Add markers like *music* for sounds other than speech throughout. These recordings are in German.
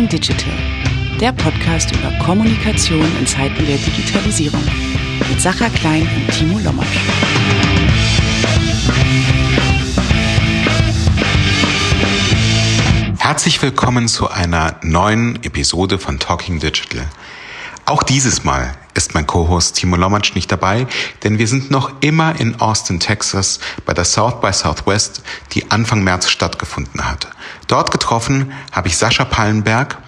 Talking Digital, der Podcast über Kommunikation in Zeiten der Digitalisierung. Mit Sacha Klein und Timo Lommatsch. Herzlich willkommen zu einer neuen Episode von Talking Digital. Auch dieses Mal ist mein Co-Host Timo Lomatsch nicht dabei, denn wir sind noch immer in Austin, Texas bei der South by Southwest, die Anfang März stattgefunden hat. Dort getroffen habe ich Sascha Pallenberg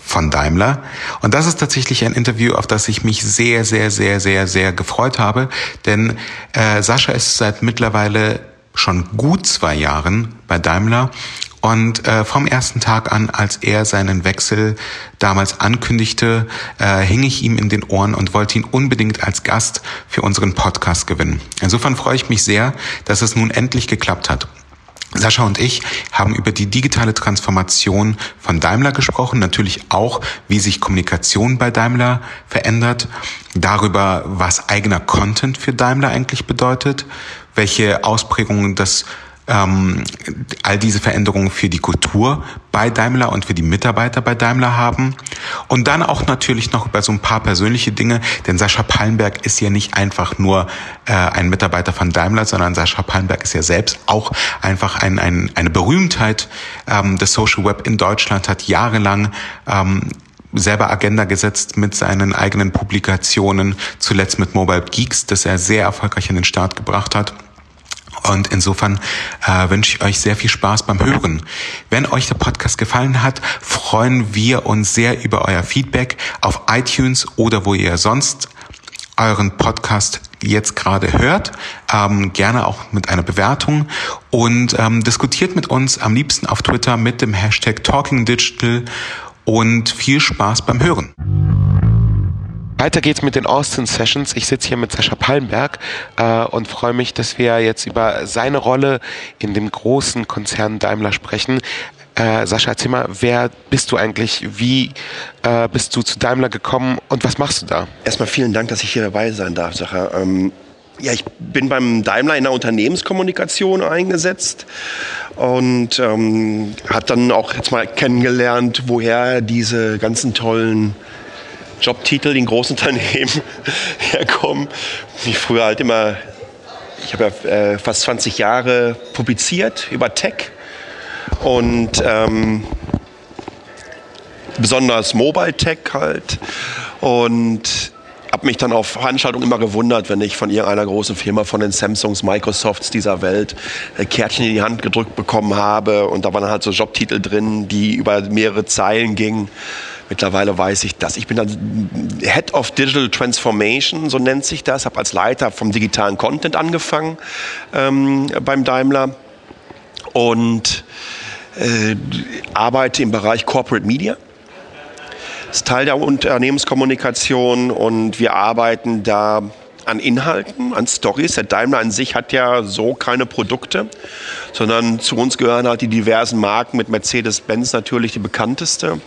von Daimler und das ist tatsächlich ein Interview, auf das ich mich sehr, sehr, sehr, sehr, sehr gefreut habe, denn äh, Sascha ist seit mittlerweile schon gut zwei Jahren bei Daimler und äh, vom ersten Tag an, als er seinen Wechsel damals ankündigte, äh, hing ich ihm in den Ohren und wollte ihn unbedingt als Gast für unseren Podcast gewinnen. Insofern freue ich mich sehr, dass es nun endlich geklappt hat. Sascha und ich haben über die digitale Transformation von Daimler gesprochen, natürlich auch, wie sich Kommunikation bei Daimler verändert, darüber, was eigener Content für Daimler eigentlich bedeutet, welche Ausprägungen das ähm, all diese Veränderungen für die Kultur bei Daimler und für die Mitarbeiter bei Daimler haben. Und dann auch natürlich noch über so ein paar persönliche Dinge, denn Sascha Pallenberg ist ja nicht einfach nur äh, ein Mitarbeiter von Daimler, sondern Sascha Pallenberg ist ja selbst auch einfach ein, ein, eine Berühmtheit ähm, des Social Web in Deutschland, hat jahrelang ähm, selber Agenda gesetzt mit seinen eigenen Publikationen, zuletzt mit Mobile Geeks, das er sehr erfolgreich in den Start gebracht hat. Und insofern äh, wünsche ich euch sehr viel Spaß beim Hören. Wenn euch der Podcast gefallen hat, freuen wir uns sehr über euer Feedback auf iTunes oder wo ihr sonst euren Podcast jetzt gerade hört, ähm, gerne auch mit einer Bewertung und ähm, diskutiert mit uns am liebsten auf Twitter mit dem Hashtag TalkingDigital und viel Spaß beim Hören. Weiter geht's mit den Austin Sessions. Ich sitze hier mit Sascha Pallenberg äh, und freue mich, dass wir jetzt über seine Rolle in dem großen Konzern Daimler sprechen. Äh, Sascha, erzähl mal, wer bist du eigentlich? Wie äh, bist du zu Daimler gekommen und was machst du da? Erstmal vielen Dank, dass ich hier dabei sein darf, Sascha. Ähm ja, ich bin beim Daimler in der Unternehmenskommunikation eingesetzt und ähm, hat dann auch jetzt mal kennengelernt, woher diese ganzen tollen Jobtitel in großen Unternehmen *laughs* herkommen. Ich früher halt immer, ich habe ja äh, fast 20 Jahre publiziert über Tech und ähm, besonders Mobile Tech halt und habe mich dann auf Veranstaltungen immer gewundert, wenn ich von irgendeiner großen Firma, von den Samsungs, Microsofts dieser Welt, äh, Kärtchen in die Hand gedrückt bekommen habe und da waren halt so Jobtitel drin, die über mehrere Zeilen gingen. Mittlerweile weiß ich das. Ich bin dann Head of Digital Transformation, so nennt sich das. Habe als Leiter vom digitalen Content angefangen ähm, beim Daimler und äh, arbeite im Bereich Corporate Media. Ist Teil der Unternehmenskommunikation und wir arbeiten da an Inhalten, an Stories. Der Daimler an sich hat ja so keine Produkte, sondern zu uns gehören halt die diversen Marken mit Mercedes-Benz natürlich die bekannteste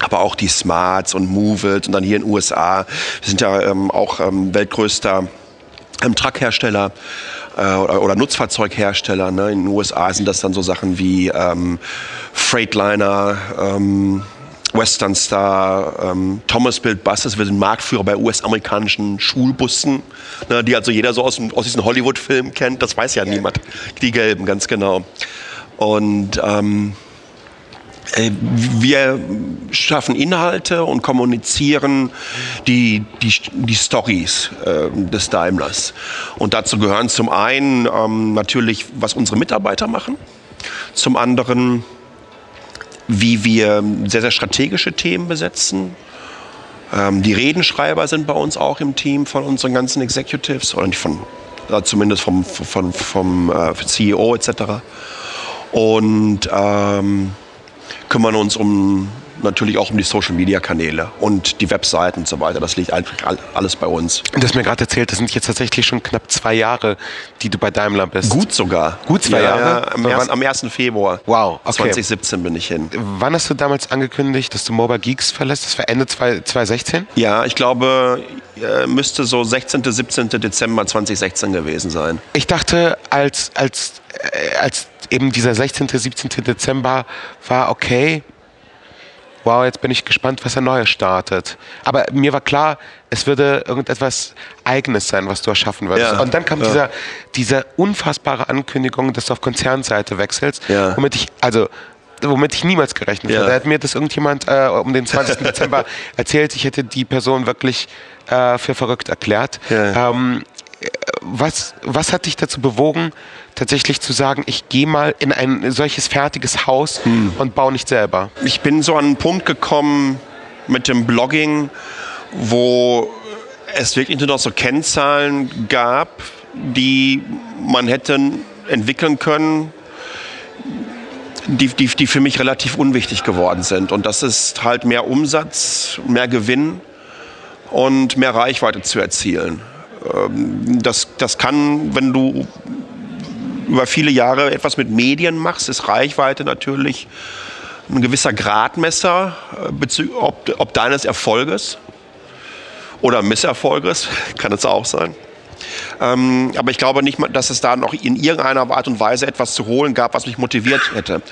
aber auch die Smarts und Move It und dann hier in den USA. Wir sind ja ähm, auch ähm, weltgrößter ähm, Truckhersteller äh, oder, Nutzfahrzeughersteller. Ne? In den USA sind das dann so Sachen wie ähm, Freightliner, ähm, Western Star, ähm, Thomas Build Buses. Wir sind Marktführer bei US-amerikanischen Schulbussen, ne, die also jeder so aus, aus diesen Hollywood-Filmen kennt. Das weiß ja niemand. Die gelben, ganz genau. Und ähm, äh, wir schaffen Inhalte und kommunizieren die, die, die Stories äh, des Daimlers. Und dazu gehören zum einen ähm, natürlich, was unsere Mitarbeiter machen, zum anderen, wie wir sehr, sehr strategische Themen besetzen. Ähm, die Redenschreiber sind bei uns auch im Team von unseren ganzen Executives, oder nicht von, äh, zumindest vom, vom, vom äh, CEO etc. Und ähm, kümmern uns um natürlich auch um die Social Media Kanäle und die Webseiten und so weiter. Das liegt einfach alles bei uns. Du hast mir gerade erzählt, das sind jetzt tatsächlich schon knapp zwei Jahre, die du bei Daimler bist. Gut sogar. Gut zwei ja, Jahre? Ja, am, erst, am 1. Februar. Wow. Okay. 2017 bin ich hin. Wann hast du damals angekündigt, dass du Mobile Geeks verlässt? Das war Ende 2016? Ja, ich glaube, äh, müsste so 16., 17. Dezember 2016 gewesen sein. Ich dachte, als, als, äh, als eben dieser 16., 17. Dezember war okay, wow, jetzt bin ich gespannt, was er Neues startet. Aber mir war klar, es würde irgendetwas Eigenes sein, was du erschaffen würdest. Ja, Und dann kam ja. dieser, diese unfassbare Ankündigung, dass du auf Konzernseite wechselst, Ja. womit ich, also womit ich niemals gerechnet Ja. hätte. Da hat mir das irgendjemand äh, um den 20. *laughs* Dezember erzählt, ich hätte die Person wirklich äh, für verrückt erklärt. Ja. Ähm, äh, was, was hat dich dazu bewogen, tatsächlich zu sagen, ich gehe mal in ein solches fertiges Haus Hm. und baue nicht selber? Ich bin so an einen Punkt gekommen mit dem Blogging, wo es wirklich nur noch so Kennzahlen gab, die man hätte entwickeln können, die, die, die für mich relativ unwichtig geworden sind. Und das ist halt mehr Umsatz, mehr Gewinn und mehr Reichweite zu erzielen. Ähm, Das, das kann, wenn du über viele Jahre etwas mit Medien machst, ist Reichweite natürlich ein gewisser Gradmesser, äh, ob, ob deines Erfolges oder Misserfolges, *laughs* kann es auch sein. Ähm, aber ich glaube nicht, dass es da noch in irgendeiner Art und Weise etwas zu holen gab, was mich motiviert hätte.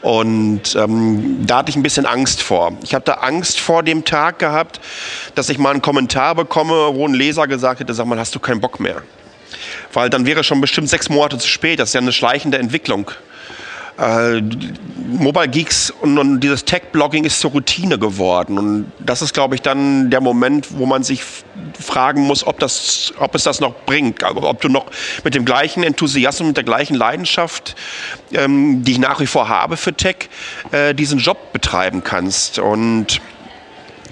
Und ähm, da hatte ich ein bisschen Angst vor. Ich hatte Angst vor dem Tag gehabt, dass ich mal einen Kommentar bekomme, wo ein Leser gesagt hätte, sag mal, hast du keinen Bock mehr? Weil dann wäre schon bestimmt sechs Monate zu spät. Das ist ja eine schleichende Entwicklung. Äh, Mobile Geeks und, und dieses Tech-Blogging ist zur Routine geworden. Und das ist, glaube ich, dann der Moment, wo man sich fragen muss, ob, das, ob es das noch bringt. Also, Ob du noch mit dem gleichen Enthusiasmus, mit der gleichen Leidenschaft, ähm, die ich nach wie vor habe für Tech, äh, diesen Job betreiben kannst. Und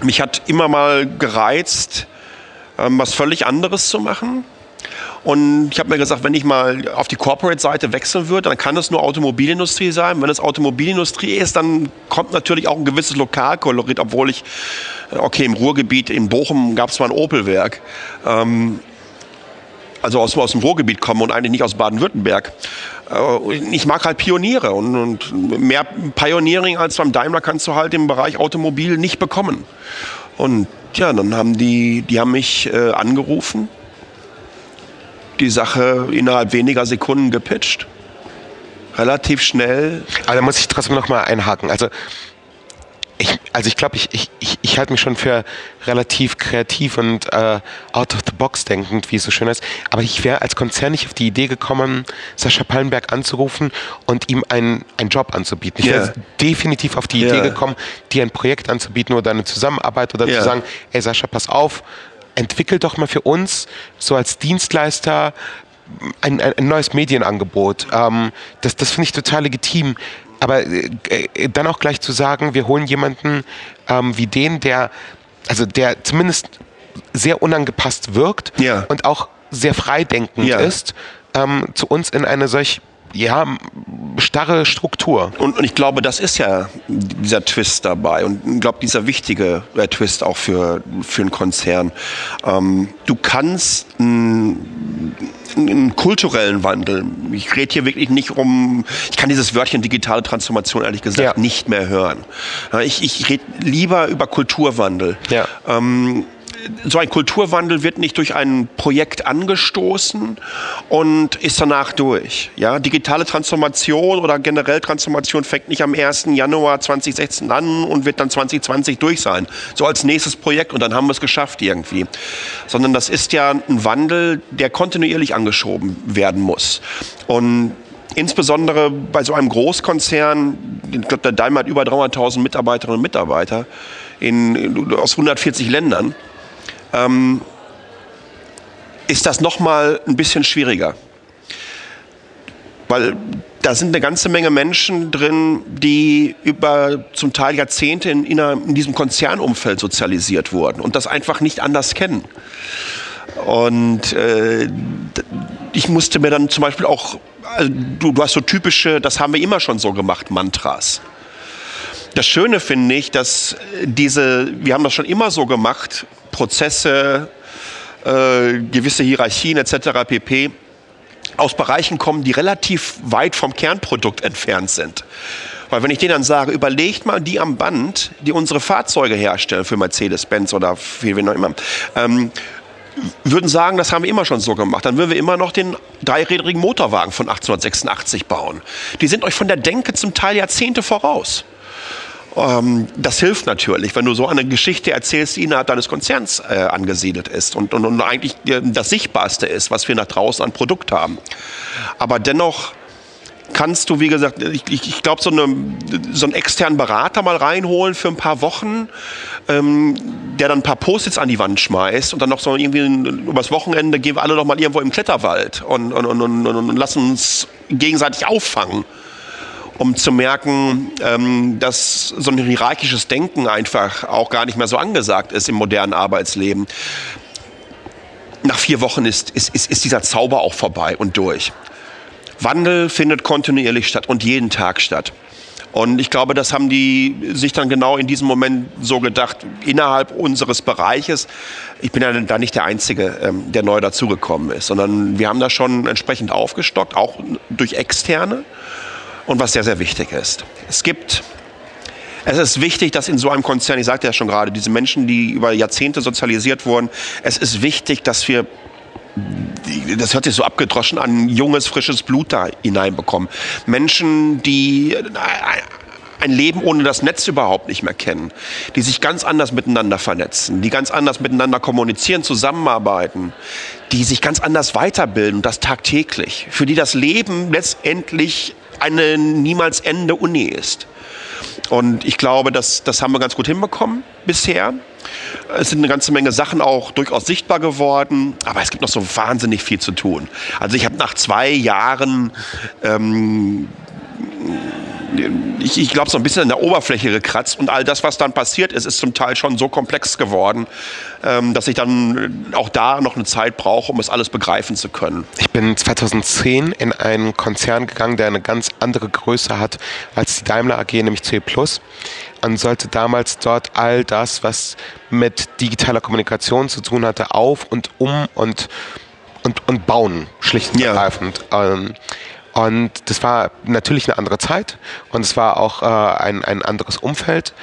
mich hat immer mal gereizt, ähm, was völlig anderes zu machen. Und ich habe mir gesagt, wenn ich mal auf die Corporate-Seite wechseln würde, dann kann es nur Automobilindustrie sein. Wenn es Automobilindustrie ist, dann kommt natürlich auch ein gewisses Lokalkolorit, obwohl ich, okay, im Ruhrgebiet, in Bochum gab es mal ein Opel-Werk. Ähm, also aus, aus dem Ruhrgebiet komme und eigentlich nicht aus Baden-Württemberg. Äh, Ich mag halt Pioniere und, und mehr Pioneering als beim Daimler kannst du halt im Bereich Automobil nicht bekommen. Und ja, dann haben die, die haben mich äh, angerufen, die Sache innerhalb weniger Sekunden gepitcht. Relativ schnell. Aber da muss ich trotzdem noch mal einhaken. Also ich, also ich glaube, ich, ich, ich, ich halte mich schon für relativ kreativ und äh, out of the box denkend, wie es so schön heißt. Aber ich wäre als Konzern nicht auf die Idee gekommen, Sascha Pallenberg anzurufen und ihm einen, einen Job anzubieten. Ich wäre definitiv auf die. Idee gekommen, dir ein Projekt anzubieten oder eine Zusammenarbeit oder Ja. zu sagen, ey Sascha, pass auf, entwickel doch mal für uns so als Dienstleister ein, ein, ein neues Medienangebot. Ähm, das das finde ich total legitim. Aber äh, äh, dann auch gleich zu sagen, wir holen jemanden ähm, wie den, der, also der zumindest sehr unangepasst wirkt Ja. und auch sehr freidenkend Ja. ist, ähm, zu uns in eine solch ja, starre Struktur. Und, und ich glaube, das ist ja dieser Twist dabei und ich glaube, dieser wichtige äh, Twist auch für, für einen Konzern. Ähm, du kannst einen, einen kulturellen Wandel, ich rede hier wirklich nicht um, ich kann dieses Wörtchen digitale Transformation ehrlich gesagt Ja. nicht mehr hören. Ich, ich rede lieber über Kulturwandel. Ja. Ähm, so ein Kulturwandel wird nicht durch ein Projekt angestoßen und ist danach durch. Ja, digitale Transformation oder generell Transformation fängt nicht am 1. Januar 2016 an und wird dann 2020 durch sein. So als nächstes Projekt und dann haben wir es geschafft irgendwie. Sondern das ist ja ein Wandel, der kontinuierlich angeschoben werden muss. Und insbesondere bei so einem Großkonzern, ich glaube, der Daimler hat über 300.000 Mitarbeiterinnen und Mitarbeiter in, aus 140 Ländern, ähm, ist das noch mal ein bisschen schwieriger. Weil da sind eine ganze Menge Menschen drin, die über zum Teil Jahrzehnte in, in, in diesem Konzernumfeld sozialisiert wurden und das einfach nicht anders kennen. Und äh, ich musste mir dann zum Beispiel auch, also du, du hast so typische, das haben wir immer schon so gemacht, Mantras. Das Schöne finde ich, dass diese, wir haben das schon immer so gemacht, Prozesse, äh, gewisse Hierarchien etc. pp. aus Bereichen kommen, die relativ weit vom Kernprodukt entfernt sind. Weil wenn ich denen dann sage, überlegt mal die am Band, die unsere Fahrzeuge herstellen für Mercedes-Benz oder für wen auch immer, ähm, würden sagen, das haben wir immer schon so gemacht. Dann würden wir immer noch den dreirädrigen Motorwagen von 1886 bauen. Die sind euch von der Denke zum Teil Jahrzehnte voraus. Ähm, das hilft natürlich, wenn du so eine Geschichte erzählst, die innerhalb deines Konzerns äh, angesiedelt ist und, und, und eigentlich äh, das Sichtbarste ist, was wir nach draußen an Produkt haben. Aber dennoch kannst du, wie gesagt, ich, ich, ich glaube, so, eine, so einen externen Berater mal reinholen für ein paar Wochen, ähm, der dann ein paar Post-its an die Wand schmeißt und dann noch so irgendwie übers Wochenende gehen wir alle noch mal irgendwo im Kletterwald und, und, und, und, und lassen uns gegenseitig auffangen um zu merken, ähm, dass so ein hierarchisches Denken einfach auch gar nicht mehr so angesagt ist im modernen Arbeitsleben. Nach vier Wochen ist, ist, ist, ist dieser Zauber auch vorbei und durch. Wandel findet kontinuierlich statt und jeden Tag statt. Und ich glaube, das haben die sich dann genau in diesem Moment so gedacht, innerhalb unseres Bereiches. Ich bin ja da nicht der Einzige, ähm, der neu dazugekommen ist, sondern wir haben da schon entsprechend aufgestockt, auch durch Externe. Und was sehr, sehr wichtig ist. Es gibt es ist wichtig, dass in so einem Konzern, ich sagte ja schon gerade, diese Menschen, die über Jahrzehnte sozialisiert wurden, es ist wichtig, dass wir das hört sich so abgedroschen an, junges, frisches Blut da hineinbekommen. Menschen, die ein Leben ohne das Netz überhaupt nicht mehr kennen, die sich ganz anders miteinander vernetzen, die ganz anders miteinander kommunizieren, zusammenarbeiten, die sich ganz anders weiterbilden, das tagtäglich, für die das Leben letztendlich eine niemals ende Uni ist. Und ich glaube, das, das haben wir ganz gut hinbekommen bisher. Es sind eine ganze Menge Sachen auch durchaus sichtbar geworden, aber es gibt noch so wahnsinnig viel zu tun. Also ich habe nach zwei Jahren ähm, ich, ich glaube, so ein bisschen an der Oberfläche gekratzt und all das, was dann passiert ist, ist zum Teil schon so komplex geworden, ähm, dass ich dann auch da noch eine Zeit brauche, um es alles begreifen zu können. Ich bin 2010 in einen Konzern gegangen, der eine ganz andere Größe hat als die Daimler AG, nämlich C+. Und sollte damals dort all das, was mit digitaler Kommunikation zu tun hatte, auf und um und und, und bauen, schlicht und ergreifend. Ja. Ähm, und das war natürlich eine andere Zeit und es war auch äh, ein, ein anderes Umfeld.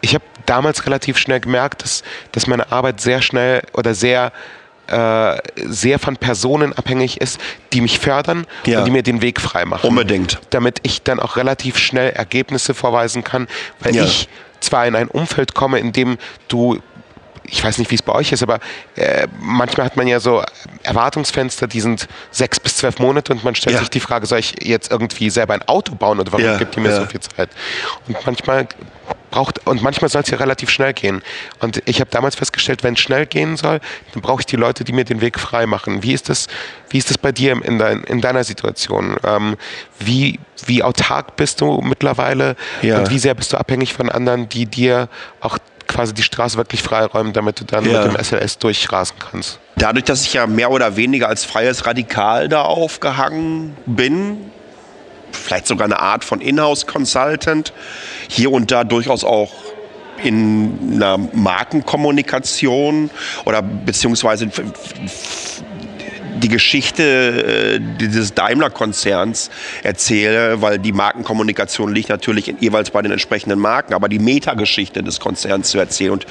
Ich habe damals relativ schnell gemerkt, dass, dass meine Arbeit sehr schnell oder sehr äh, sehr von Personen abhängig ist, die mich fördern ja. und die mir den Weg frei machen. Unbedingt. Damit ich dann auch relativ schnell Ergebnisse vorweisen kann, weil ja. ich zwar in ein Umfeld komme, in dem du ich weiß nicht, wie es bei euch ist, aber äh, manchmal hat man ja so Erwartungsfenster, die sind sechs bis zwölf Monate und man stellt ja. sich die Frage, soll ich jetzt irgendwie selber ein Auto bauen oder warum ja, gibt ihr mir ja. so viel Zeit? Und manchmal braucht und manchmal soll es ja relativ schnell gehen. Und ich habe damals festgestellt, wenn es schnell gehen soll, dann brauche ich die Leute, die mir den Weg frei machen. Wie ist das, wie ist das bei dir in, dein, in deiner Situation? Ähm, wie, wie autark bist du mittlerweile ja. und wie sehr bist du abhängig von anderen, die dir auch quasi die Straße wirklich freiräumen, damit du dann ja. mit dem SLS durchrasen kannst. Dadurch, dass ich ja mehr oder weniger als freies Radikal da aufgehangen bin, vielleicht sogar eine Art von Inhouse-Consultant, hier und da durchaus auch in einer Markenkommunikation oder beziehungsweise die Geschichte äh, dieses Daimler-Konzerns erzähle, weil die Markenkommunikation liegt natürlich jeweils bei den entsprechenden Marken, aber die Metageschichte des Konzerns zu erzählen und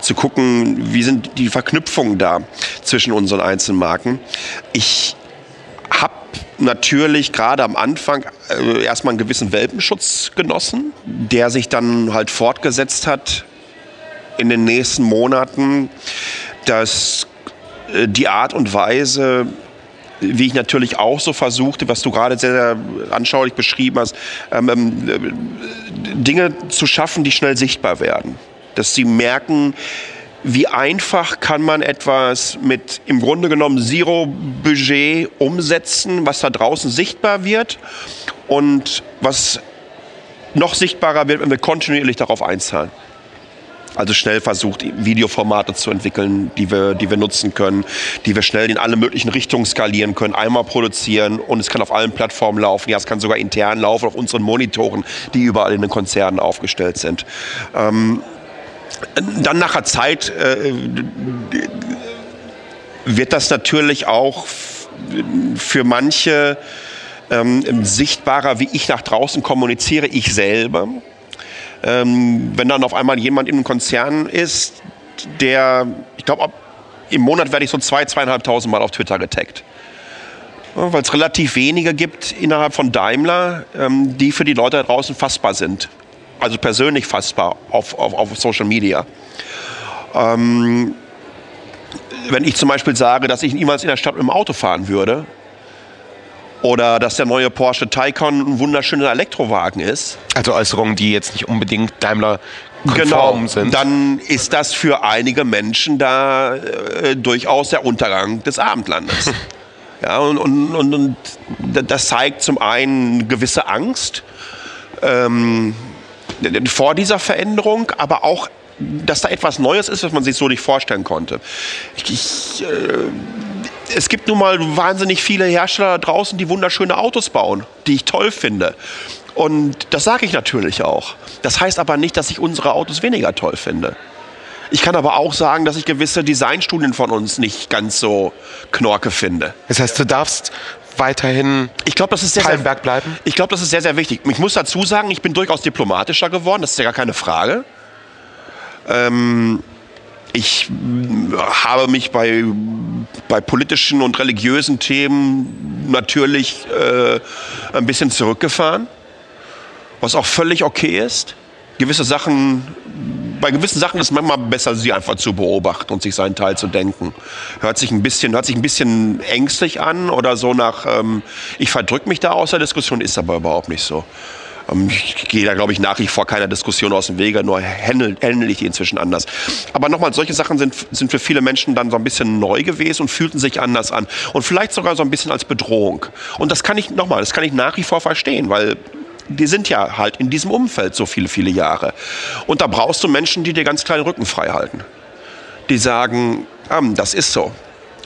zu gucken, wie sind die Verknüpfungen da zwischen unseren einzelnen Marken. Ich habe natürlich gerade am Anfang äh, erstmal einen gewissen Welpenschutz genossen, der sich dann halt fortgesetzt hat in den nächsten Monaten. Das die Art und Weise, wie ich natürlich auch so versuchte, was du gerade sehr, sehr anschaulich beschrieben hast, ähm, ähm, äh, Dinge zu schaffen, die schnell sichtbar werden. Dass sie merken, wie einfach kann man etwas mit im Grunde genommen Zero-Budget umsetzen, was da draußen sichtbar wird und was noch sichtbarer wird, wenn wir kontinuierlich darauf einzahlen. Also schnell versucht, Videoformate zu entwickeln, die wir, die wir nutzen können, die wir schnell in alle möglichen Richtungen skalieren können, einmal produzieren und es kann auf allen Plattformen laufen. Ja, es kann sogar intern laufen auf unseren Monitoren, die überall in den Konzernen aufgestellt sind. Ähm, dann nach der Zeit äh, wird das natürlich auch für manche ähm, sichtbarer, wie ich nach draußen kommuniziere, ich selber. Ähm, wenn dann auf einmal jemand in einem Konzern ist, der, ich glaube, im Monat werde ich so zwei, zweieinhalbtausend Mal auf Twitter getaggt. Ja, Weil es relativ wenige gibt innerhalb von Daimler, ähm, die für die Leute da draußen fassbar sind. also persönlich fassbar auf, auf, auf Social Media. Ähm, wenn ich zum Beispiel sage, dass ich niemals in der Stadt mit dem Auto fahren würde, oder dass der neue Porsche Taycan ein wunderschöner Elektrowagen ist. Also Äußerungen, die jetzt nicht unbedingt Daimler Genau, konform sind. dann ist das für einige Menschen da äh, durchaus der Untergang des Abendlandes. *laughs* ja, und, und, und, und das zeigt zum einen eine gewisse Angst ähm, vor dieser Veränderung, aber auch, dass da etwas Neues ist, was man sich so nicht vorstellen konnte. Ich, ich, äh, es gibt nun mal wahnsinnig viele Hersteller da draußen, die wunderschöne Autos bauen, die ich toll finde. Und das sage ich natürlich auch. Das heißt aber nicht, dass ich unsere Autos weniger toll finde. Ich kann aber auch sagen, dass ich gewisse Designstudien von uns nicht ganz so knorke finde. Das heißt, du darfst weiterhin Ich glaube, das ist sehr, sehr, Pallenberg bleiben? ich glaube, das ist sehr, sehr wichtig. Ich muss dazu sagen, ich bin durchaus diplomatischer geworden, das ist ja gar keine Frage. Ähm, ich mm, habe mich bei, bei politischen und religiösen Themen natürlich äh, ein bisschen zurückgefahren, was auch völlig okay ist. Gewisse Sachen, bei gewissen Sachen ist manchmal besser, sie einfach zu beobachten und sich seinen Teil zu denken. Hört sich ein bisschen, hört sich ein bisschen ängstlich an oder so nach, ähm, ich verdrück mich da aus der Diskussion, ist aber überhaupt nicht so. Ähm, Ich gehe da, glaube ich, nach wie vor keiner Diskussion aus dem Wege, nur handle, ich die inzwischen anders. Aber nochmal, solche Sachen sind, sind für viele Menschen dann so ein bisschen neu gewesen und fühlten sich anders an. Und vielleicht sogar so ein bisschen als Bedrohung. Und das kann ich, nochmal, das kann ich nach wie vor verstehen, weil die sind ja halt in diesem Umfeld so viele, viele Jahre. Und da brauchst du Menschen, die dir ganz kleinen Rücken frei halten. Die sagen, ah, das ist so.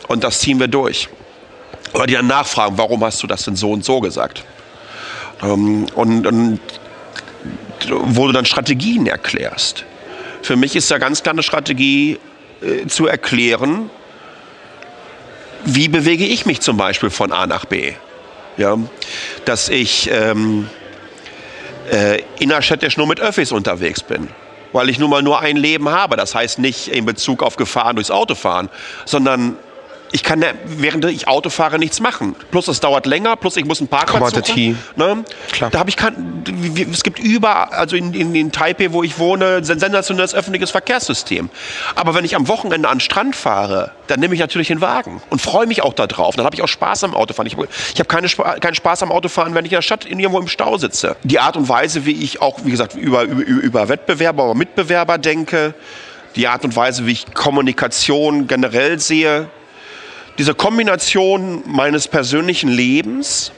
Und das ziehen wir durch. Oder die dann nachfragen, warum hast du das denn so und so gesagt? Ähm, und, und wo du dann Strategien erklärst. Für mich ist da ganz klar eine Strategie äh, zu erklären, wie bewege ich mich zum Beispiel von A nach B. Ja? Dass ich ähm, äh, innerstädtisch nur mit Öffis unterwegs bin. Weil ich nun mal nur ein Leben habe. Das heißt nicht in Bezug auf Gefahren durchs Autofahren, sondern ich kann, während ich Auto fahre, nichts machen. Plus es dauert länger, plus ich muss einen Parkplatz Commodity. suchen. Ne? Klar. Da habe ich kein, es gibt überall, also in, in, in Taipei, wo ich wohne, ein sensationelles öffentliches Verkehrssystem. Aber wenn ich am Wochenende an den Strand fahre, dann nehme ich natürlich den Wagen und freue mich auch darauf. Dann habe ich auch Spaß am Autofahren. Ich, habe keine, Spa- keinen Spaß am Autofahren, wenn ich in der Stadt irgendwo im Stau sitze. Die Art und Weise, wie ich auch, wie gesagt, über, über, über Wettbewerber oder Mitbewerber denke, die Art und Weise, wie ich Kommunikation generell sehe, diese Kombination meines persönlichen Lebens,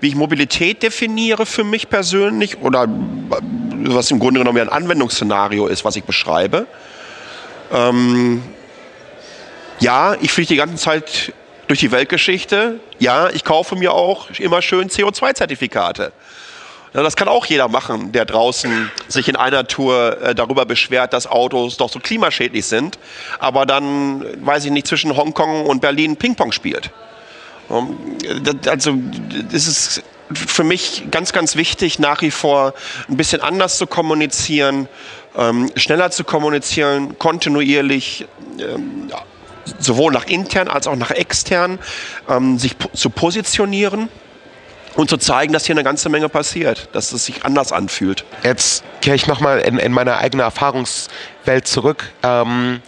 wie ich Mobilität definiere für mich persönlich oder was im Grunde genommen ein Anwendungsszenario ist, was ich beschreibe. Ähm, ja, ich fliege die ganze Zeit durch die Weltgeschichte. Ja, ich kaufe mir auch immer schön CO2-Zertifikate. Ja, das kann auch jeder machen, der draußen sich in einer Tour äh, darüber beschwert, dass Autos doch so klimaschädlich sind, aber dann, weiß ich nicht, zwischen Hongkong und Berlin Ping-Pong spielt. Ähm, das- Also, das ist für mich ganz, ganz wichtig, nach wie vor ein bisschen anders zu kommunizieren, ähm, schneller zu kommunizieren, kontinuierlich, ähm, sowohl nach intern als auch nach extern, ähm, sich zu positionieren und zu zeigen, dass hier eine ganze Menge passiert, dass es sich anders anfühlt. Jetzt kehre ich nochmal in, in meine eigene Erfahrungswelt zurück. Ähm,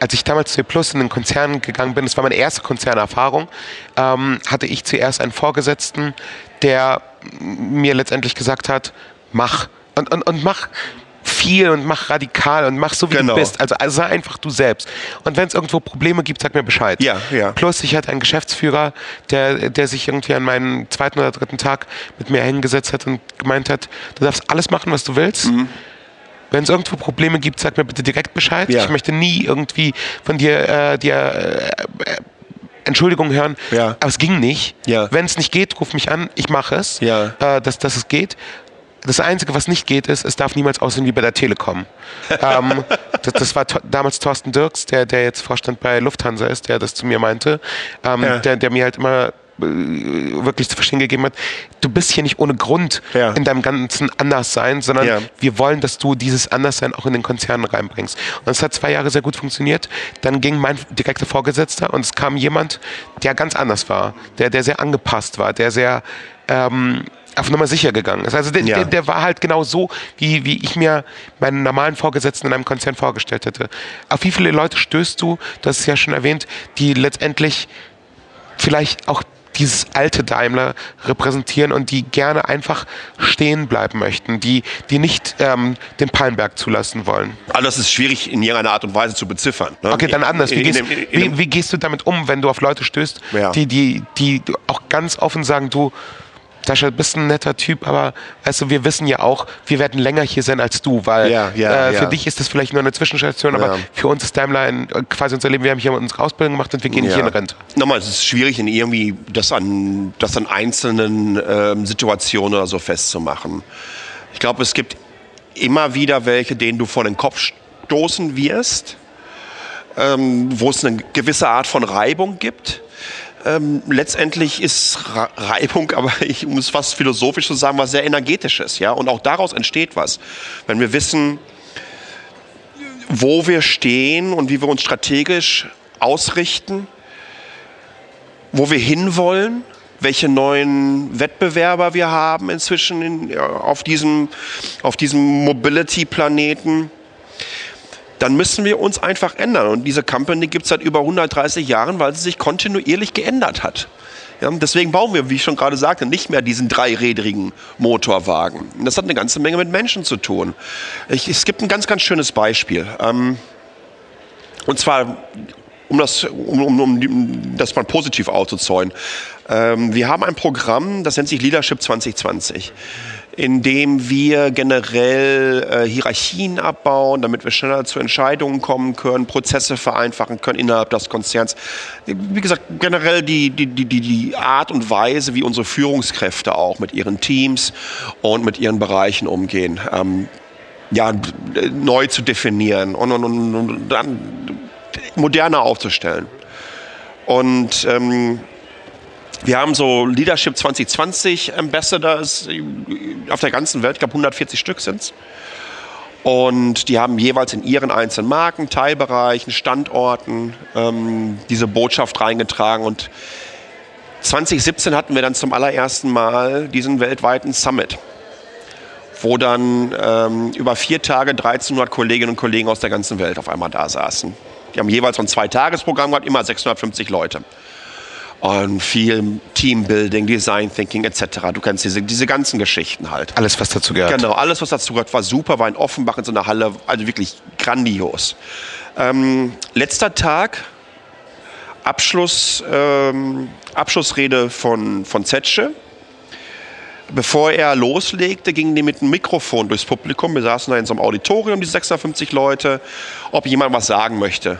als ich damals zu E Plus in den Konzern gegangen bin, das war meine erste Konzernerfahrung, ähm, hatte ich zuerst einen Vorgesetzten, der mir letztendlich gesagt hat, mach und, und, und mach viel und mach radikal und mach so wie Genau. du bist. Also, also sei einfach du selbst. Und wenn es irgendwo Probleme gibt, sag mir Bescheid. Ja, ja. Plus ich hatte einen Geschäftsführer, der, der sich irgendwie an meinen zweiten oder dritten Tag mit mir hingesetzt hat und gemeint hat, du darfst alles machen, was du willst. Mhm. Wenn es irgendwo Probleme gibt, sag mir bitte direkt Bescheid. Ja. Ich möchte nie irgendwie von dir, äh, dir äh, äh, Entschuldigung hören. Ja. Aber es ging nicht. Ja. Wenn es nicht geht, ruf mich an. Ich mache es, Ja. äh, dass, dass es geht. Das Einzige, was nicht geht, ist, es darf niemals aussehen wie bei der Telekom. *laughs* ähm, das, das war to damals Thorsten Dirks, der, der jetzt Vorstand bei Lufthansa ist, der das zu mir meinte, ähm, Ja. der, der mir halt immer äh, wirklich zu verstehen gegeben hat, du bist hier nicht ohne Grund Ja. in deinem ganzen Anderssein, sondern Ja. wir wollen, dass du dieses Anderssein auch in den Konzernen reinbringst. Und es hat zwei Jahre sehr gut funktioniert. Dann ging mein direkter Vorgesetzter und es kam jemand, der ganz anders war, der, der sehr angepasst war, der sehr ähm, auf Nummer sicher gegangen ist. Also der, Ja. der, der war halt genau so, wie, wie ich mir meinen normalen Vorgesetzten in einem Konzern vorgestellt hätte. Auf wie viele Leute stößt du, hast es ja schon erwähnt, die letztendlich vielleicht auch dieses alte Daimler repräsentieren und die gerne einfach stehen bleiben möchten, die, die nicht ähm, den Palmberg zulassen wollen. Alles ist schwierig in irgendeiner Art und Weise zu beziffern. ne? Okay, dann anders. Wie, In- in gehst, in- in wie, wie gehst du damit um, wenn du auf Leute stößt, Ja. die, die, die auch ganz offen sagen, du, Sascha, bist ein netter Typ, aber weißt du, wir wissen ja auch, wir werden länger hier sein als du, weil Ja, ja, äh, für ja. dich ist das vielleicht nur eine Zwischenstation, aber für uns ist Daimler ein, quasi unser Leben. Wir haben hier unsere Ausbildung gemacht und wir gehen hier in Rente. Nochmal, es ist schwierig, in irgendwie das an, das an einzelnen ähm, Situationen oder so festzumachen. Ich glaube, es gibt immer wieder welche, denen du vor den Kopf stoßen wirst, ähm, wo es eine gewisse Art von Reibung gibt. Ähm, letztendlich ist Reibung, *laughs* aber ich, um es fast philosophisch zu sagen, was sehr energetisches, ja. Und auch daraus entsteht was. Wenn wir wissen, wo wir stehen und wie wir uns strategisch ausrichten, wo wir hinwollen, welche neuen Wettbewerber wir haben inzwischen in, ja, auf diesem, auf diesem Mobility-Planeten, dann müssen wir uns einfach ändern. Und diese Company gibt es seit über 130 Jahren, weil sie sich kontinuierlich geändert hat. Ja, deswegen bauen wir, wie ich schon gerade sagte, nicht mehr diesen dreirädrigen Motorwagen. Das hat eine ganze Menge mit Menschen zu tun. Ich, es gibt ein ganz, ganz schönes Beispiel. Ähm, und zwar, um das, um, um, um das mal positiv auszuzäunen. Ähm, wir haben ein Programm, das nennt sich Leadership 2020 in dem wir generell äh, Hierarchien abbauen, damit wir schneller zu Entscheidungen kommen können, Prozesse vereinfachen können innerhalb des Konzerns. Wie gesagt, generell die, die, die, die, Art und Weise, wie unsere Führungskräfte auch mit ihren Teams und mit ihren Bereichen umgehen. Ähm, ja, neu zu definieren und, und, und, und dann moderner aufzustellen. Und ähm, wir haben so Leadership 2020 Ambassadors auf der ganzen Welt, ich glaube 140 Stück sind's. Und die haben jeweils in ihren einzelnen Marken, Teilbereichen, Standorten ähm, diese Botschaft reingetragen. Und 2017 hatten wir dann zum allerersten Mal diesen weltweiten Summit, wo dann ähm, über vier Tage 1300 Kolleginnen und Kollegen aus der ganzen Welt auf einmal da saßen. Die haben jeweils so ein Zwei-Tages-Programm gehabt, immer 650 Leute und viel Teambuilding, Design Thinking etc. Du kennst diese, diese ganzen Geschichten halt. Alles, was dazu gehört. Genau, alles, was dazu gehört, war super, war in Offenbach in so einer Halle, also wirklich grandios. Ähm, letzter Tag, Abschluss, ähm, Abschlussrede von, von Zetsche. Bevor er loslegte, gingen die mit einem Mikrofon durchs Publikum. Wir saßen da in so einem Auditorium, die 650 Leute, ob jemand was sagen möchte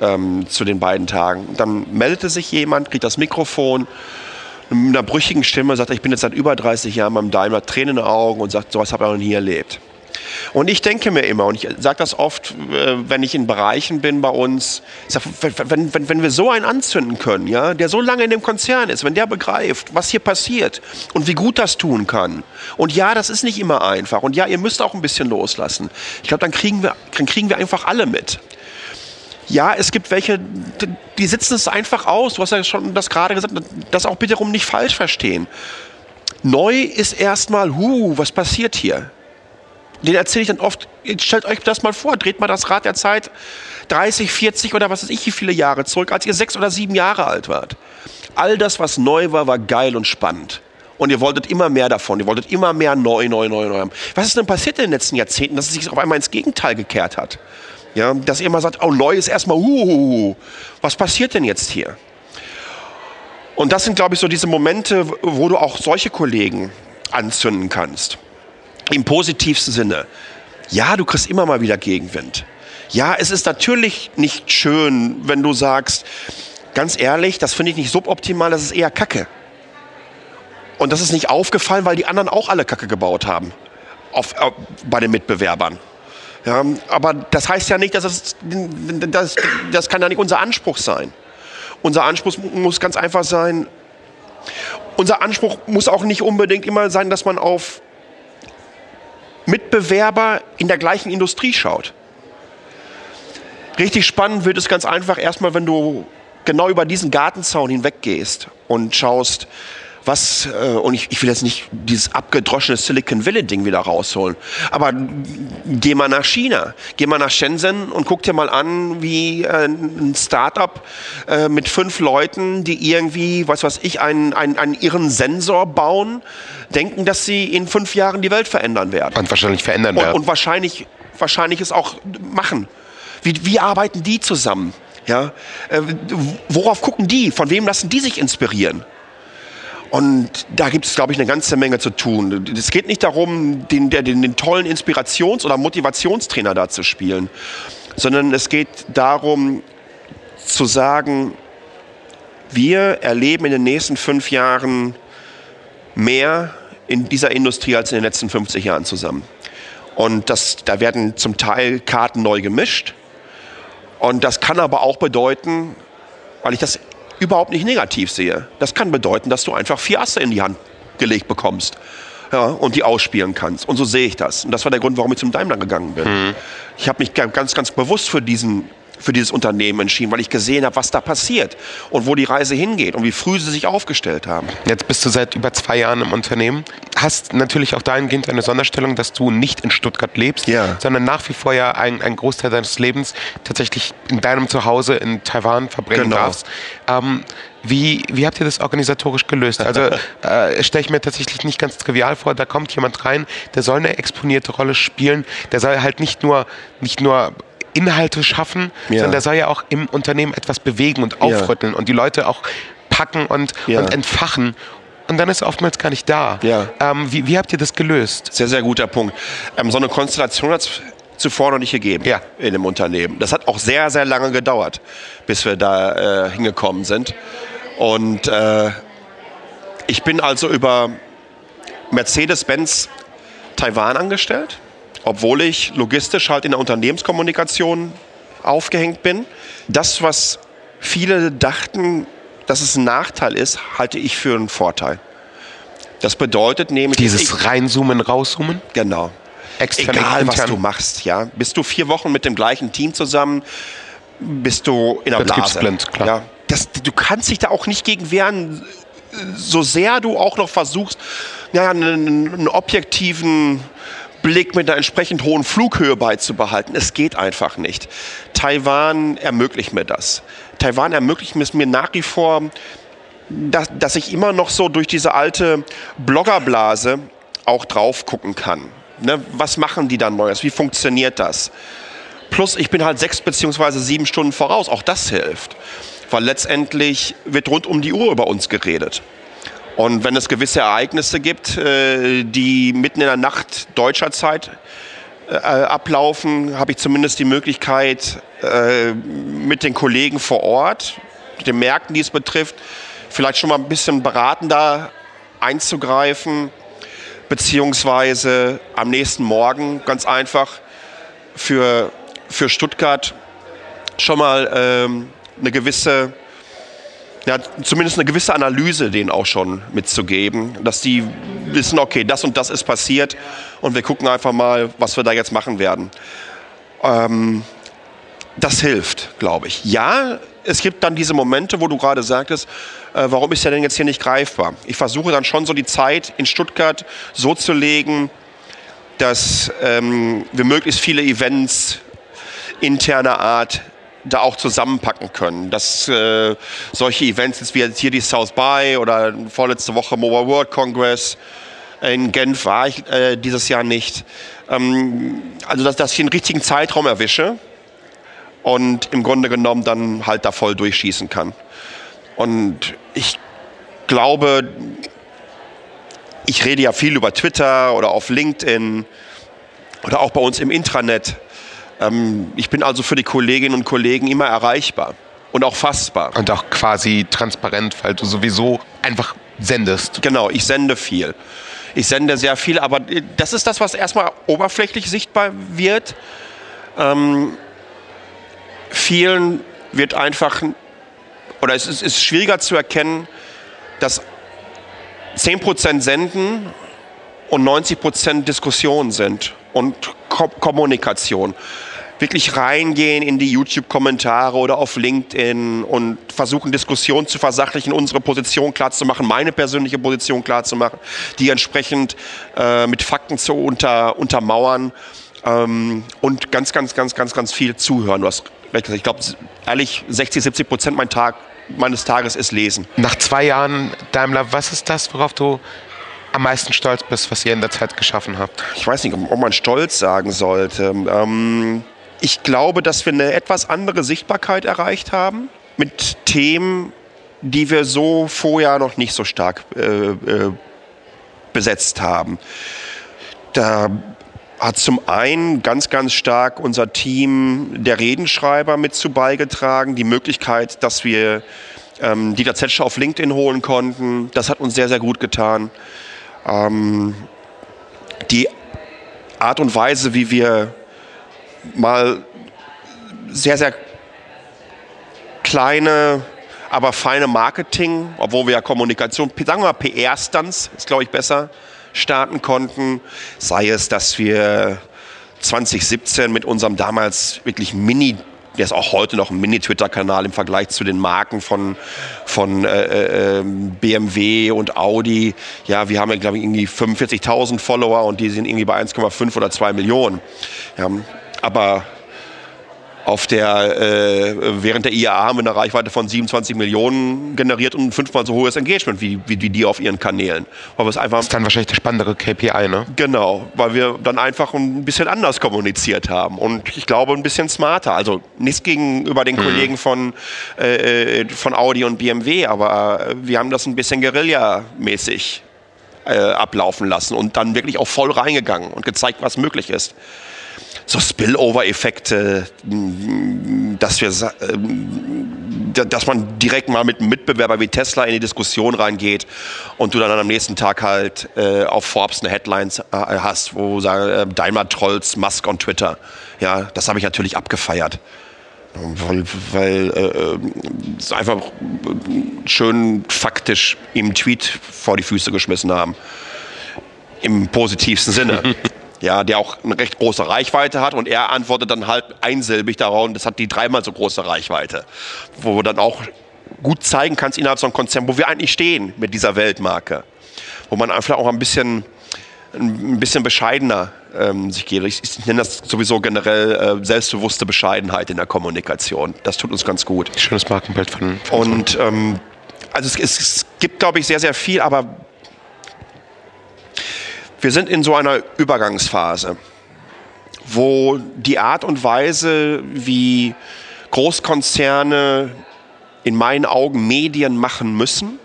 ähm, zu den beiden Tagen. Dann meldete sich jemand, kriegt das Mikrofon, mit einer brüchigen Stimme, sagt, ich bin jetzt seit über 30 Jahren beim Daimler, Tränen in den Augen und sagt, sowas habe ich noch nie erlebt. Und ich denke mir immer, und ich sage das oft, äh, wenn ich in Bereichen bin bei uns, ich sag, wenn, wenn, wenn wir so einen anzünden können, ja, der so lange in dem Konzern ist, wenn der begreift, was hier passiert und wie gut das tun kann. Und ja, das ist nicht immer einfach. Und ja, ihr müsst auch ein bisschen loslassen. Ich glaube, dann kriegen wir, dann kriegen wir einfach alle mit. Ja, es gibt welche, die- sitzen es einfach aus. Du hast ja schon das gerade gesagt, das auch bitte rum nicht falsch verstehen. Neu ist erstmal, hu, was passiert hier? Den erzähle ich dann oft, stellt euch das mal vor, dreht mal das Rad der Zeit 30, 40 oder was weiß ich wie viele Jahre zurück, als ihr sechs oder sieben Jahre alt wart. All das, was neu war, war geil und spannend. Und ihr wolltet immer mehr davon, ihr wolltet immer mehr neu, neu, neu, neu haben. Was ist denn passiert in den letzten Jahrzehnten, dass es sich auf einmal ins Gegenteil gekehrt hat? Ja, dass ihr immer sagt, oh, neu ist erstmal, uh, was passiert denn jetzt hier? Und das sind, glaube ich, so diese Momente, wo du auch solche Kollegen anzünden kannst. Im positivsten Sinne. Ja, du kriegst immer mal wieder Gegenwind. Ja, es ist natürlich nicht schön, wenn du sagst, ganz ehrlich, das finde ich nicht suboptimal, das ist eher Kacke. Und das ist nicht aufgefallen, weil die anderen auch alle Kacke gebaut haben. Auf, auf, bei den Mitbewerbern. Ja, aber das heißt ja nicht, dass es, das, das kann ja nicht unser Anspruch sein. Unser Anspruch muss ganz einfach sein, unser Anspruch muss auch nicht unbedingt immer sein, dass man auf Mitbewerber in der gleichen Industrie schaut. Richtig spannend wird es ganz einfach erstmal, wenn du genau über diesen Gartenzaun hinweggehst und schaust, Was, äh, und ich, ich will jetzt nicht dieses abgedroschene Silicon Valley-Ding wieder rausholen, aber geh mal nach China, geh mal nach Shenzhen und guck dir mal an, wie äh, ein Startup äh, mit fünf Leuten, die irgendwie, was weiß ich, einen, einen, einen irren Sensor bauen, denken, dass sie in fünf Jahren die Welt verändern werden. Und wahrscheinlich verändern Und, werden. und wahrscheinlich, wahrscheinlich es auch machen. Wie, wie arbeiten die zusammen? Ja? Äh, worauf gucken die? Von wem lassen die sich inspirieren? Und da gibt es, glaube ich, eine ganze Menge zu tun. Es geht nicht darum, den, den, den tollen Inspirations- oder Motivationstrainer da zu spielen, sondern es geht darum zu sagen, wir erleben in den nächsten fünf Jahren mehr in dieser Industrie als in den letzten 50 Jahren zusammen. Und das, da werden zum Teil Karten neu gemischt. Und das kann aber auch bedeuten, weil ich das überhaupt nicht negativ sehe, das kann bedeuten, dass du einfach vier Asse in die Hand gelegt bekommst. Ja, und die ausspielen kannst. Und so sehe ich das. Und das war der Grund, warum ich zum Daimler gegangen bin. Ich habe mich ganz, ganz bewusst für diesen für dieses Unternehmen entschieden, weil ich gesehen habe, was da passiert und wo die Reise hingeht und wie früh sie sich aufgestellt haben. Jetzt bist du seit über zwei Jahren im Unternehmen. Hast natürlich auch dahingehend eine Sonderstellung, dass du nicht in Stuttgart lebst, Ja. sondern nach wie vor ja ein, ein Großteil deines Lebens tatsächlich in deinem Zuhause in Taiwan verbringen Genau. darfst. Ähm, wie, wie habt ihr das organisatorisch gelöst? Also *laughs* äh, stelle ich mir tatsächlich nicht ganz trivial vor, da kommt jemand rein, der soll eine exponierte Rolle spielen, der soll halt nicht nur, nicht nur Inhalte schaffen, Ja. sondern der soll ja auch im Unternehmen etwas bewegen und aufrütteln und die Leute auch packen und, Ja. und entfachen. Und dann ist er oftmals gar nicht da. Ja. Ähm, wie, wie habt ihr das gelöst? Sehr, sehr guter Punkt. Ähm, so eine Konstellation hat es zuvor noch nicht gegeben Ja. in dem Unternehmen. Das hat auch sehr, sehr lange gedauert, bis wir da äh, hingekommen sind. Und äh, ich bin also über Mercedes-Benz Taiwan angestellt, obwohl ich logistisch halt in der Unternehmenskommunikation aufgehängt bin. Das, was viele dachten, dass es ein Nachteil ist, halte ich für einen Vorteil. Das bedeutet nämlich, dass ich- Dieses Reinzoomen, Rauszoomen? Genau. Extern, Egal, was intern. du machst, ja. Bist du vier Wochen mit dem gleichen Team zusammen, bist du in der Blase. Betriebsblind, klar. Ja. Das, du kannst dich da auch nicht gegen wehren, so sehr du auch noch versuchst, ja, einen, einen objektiven Blick mit einer entsprechend hohen Flughöhe beizubehalten. Es geht einfach nicht. Taiwan ermöglicht mir das. Taiwan ermöglicht es mir nach wie vor, dass, dass ich immer noch so durch diese alte Bloggerblase auch drauf gucken kann. Ne, was machen die da Neues? Wie funktioniert das? Plus, ich bin halt sechs beziehungsweise sieben Stunden voraus. Auch das hilft. Weil letztendlich wird rund um die Uhr über uns geredet. Und wenn es gewisse Ereignisse gibt, äh, die mitten in der Nacht deutscher Zeit äh, ablaufen, habe ich zumindest die Möglichkeit, äh, mit den Kollegen vor Ort, mit den Märkten, die es betrifft, vielleicht schon mal ein bisschen beratender einzugreifen, beziehungsweise am nächsten Morgen ganz einfach für, für Stuttgart schon mal ähm, eine gewisse, ja, zumindest eine gewisse Analyse denen auch schon mitzugeben, dass die wissen, okay, das und das ist passiert und wir gucken einfach mal, was wir da jetzt machen werden. Ähm, das hilft, glaube ich. Ja, es gibt dann diese Momente, wo du gerade sagtest, äh, warum ist er denn jetzt hier nicht greifbar? Ich versuche dann schon so die Zeit in Stuttgart so zu legen, dass ähm, wir möglichst viele Events interner Art da auch zusammenpacken können. Dass äh, solche Events wie jetzt hier die South by oder vorletzte Woche Mobile World Congress in Genf war ich äh, dieses Jahr nicht. Ähm, also dass, dass ich den richtigen Zeitraum erwische und im Grunde genommen dann halt da voll durchschießen kann. Und ich glaube, ich rede ja viel über Twitter oder auf LinkedIn oder auch bei uns im Intranet. Ähm, ich bin also für die Kolleginnen und Kollegen immer erreichbar und auch fassbar. Und auch quasi transparent, weil du sowieso einfach sendest. Genau, ich sende viel. Ich sende sehr viel, aber das ist das, was erstmal oberflächlich sichtbar wird. Ähm, vielen wird einfach, oder es ist, ist schwieriger zu erkennen, dass 10% Senden und 90% Diskussion sind und Ko Kommunikation. Wir wirklich reingehen in die YouTube-Kommentare oder auf LinkedIn und versuchen, Diskussionen zu versachlichen, unsere Position klarzumachen, meine persönliche Position klarzumachen, die entsprechend äh, mit Fakten zu unter, untermauern ähm, und ganz, ganz, ganz, ganz, ganz viel zuhören. Du hast recht gesagt, ich glaube, ehrlich, 60, 70 Prozent mein Tag, meines Tages ist Lesen. Nach zwei Jahren Daimler, was ist das, worauf du am meisten stolz bist, was ihr in der Zeit geschaffen habt? Ich weiß nicht, ob man stolz sagen sollte. Ähm, ich glaube, dass wir eine etwas andere Sichtbarkeit erreicht haben mit Themen, die wir so vorher noch nicht so stark äh, äh, besetzt haben. Da hat zum einen ganz, ganz stark unser Team der Redenschreiber mit zu beigetragen. Die Möglichkeit, dass wir ähm, Dieter Zetscher auf LinkedIn holen konnten, das hat uns sehr, sehr gut getan. Ähm, die Art und Weise, wie wir mal sehr, sehr kleine, aber feine Marketing, obwohl wir ja Kommunikation, sagen wir mal PR-Stunts, ist glaube ich besser, starten konnten. Sei es, dass wir 2017 mit unserem damals wirklich Mini der ist auch heute noch ein Mini-Twitter-Kanal im Vergleich zu den Marken von, von äh, äh, BMW und Audi. Ja, wir haben ja, glaube ich, irgendwie 45.000 Follower und die sind irgendwie bei 1,5 oder 2 Millionen. Ja, aber auf der, äh, während der IAA haben wir eine Reichweite von 27 Millionen generiert und fünfmal so hohes Engagement wie, wie, wie die auf ihren Kanälen. Weil einfach, das ist dann wahrscheinlich der spannendere KPI, ne? Genau, weil wir dann einfach ein bisschen anders kommuniziert haben und ich glaube ein bisschen smarter. Also nichts gegenüber den mhm. Kollegen von, äh, von Audi und BMW, aber äh, wir haben das ein bisschen Guerilla-mäßig äh, ablaufen lassen und dann wirklich auch voll reingegangen und gezeigt, was möglich ist so Spillover-Effekte, dass wir, äh, dass man direkt mal mit einem Mitbewerber wie Tesla in die Diskussion reingeht und du dann am nächsten Tag halt äh, auf Forbes eine Headline äh, hast, wo sagen, äh, Daimler trolls Musk on Twitter. Ja, das habe ich natürlich abgefeiert. Weil, weil äh, es einfach schön faktisch ihm Tweet vor die Füße geschmissen haben. Im positivsten Sinne. *laughs* ja, der auch eine recht große Reichweite hat und er antwortet dann halt einsilbig darauf und das hat die dreimal so große Reichweite, wo du dann auch gut zeigen kannst innerhalb so einem Konzern, wo wir eigentlich stehen mit dieser Weltmarke, wo man einfach auch ein bisschen ein bisschen bescheidener ähm, sich geht. Ich, ich, nenne das sowieso generell äh, selbstbewusste Bescheidenheit in der Kommunikation. Das tut uns ganz gut. Schönes Markenbild von. von und ähm, also es, es gibt, glaube ich, sehr, sehr viel, aber wir sind in so einer Übergangsphase, wo die Art und Weise, wie Großkonzerne in meinen Augen Medien machen müssen,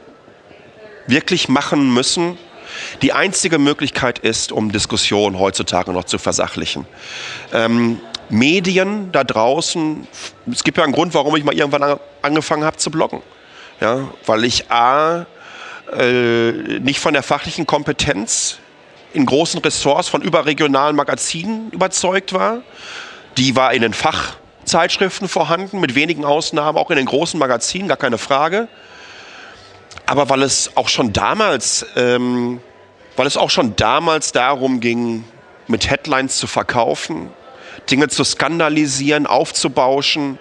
wirklich machen müssen, die einzige Möglichkeit ist, um Diskussionen heutzutage noch zu versachlichen. Ähm, Medien da draußen, es gibt ja einen Grund, warum ich mal irgendwann angefangen habe zu bloggen. Ja, weil ich A, äh, nicht von der fachlichen Kompetenz in großen Ressorts von überregionalen Magazinen überzeugt war. Die war in den Fachzeitschriften vorhanden, mit wenigen Ausnahmen, auch in den großen Magazinen, gar keine Frage. Aber weil es auch schon damals, ähm, weil es auch schon damals darum ging, mit Headlines zu verkaufen, Dinge zu skandalisieren, aufzubauschen,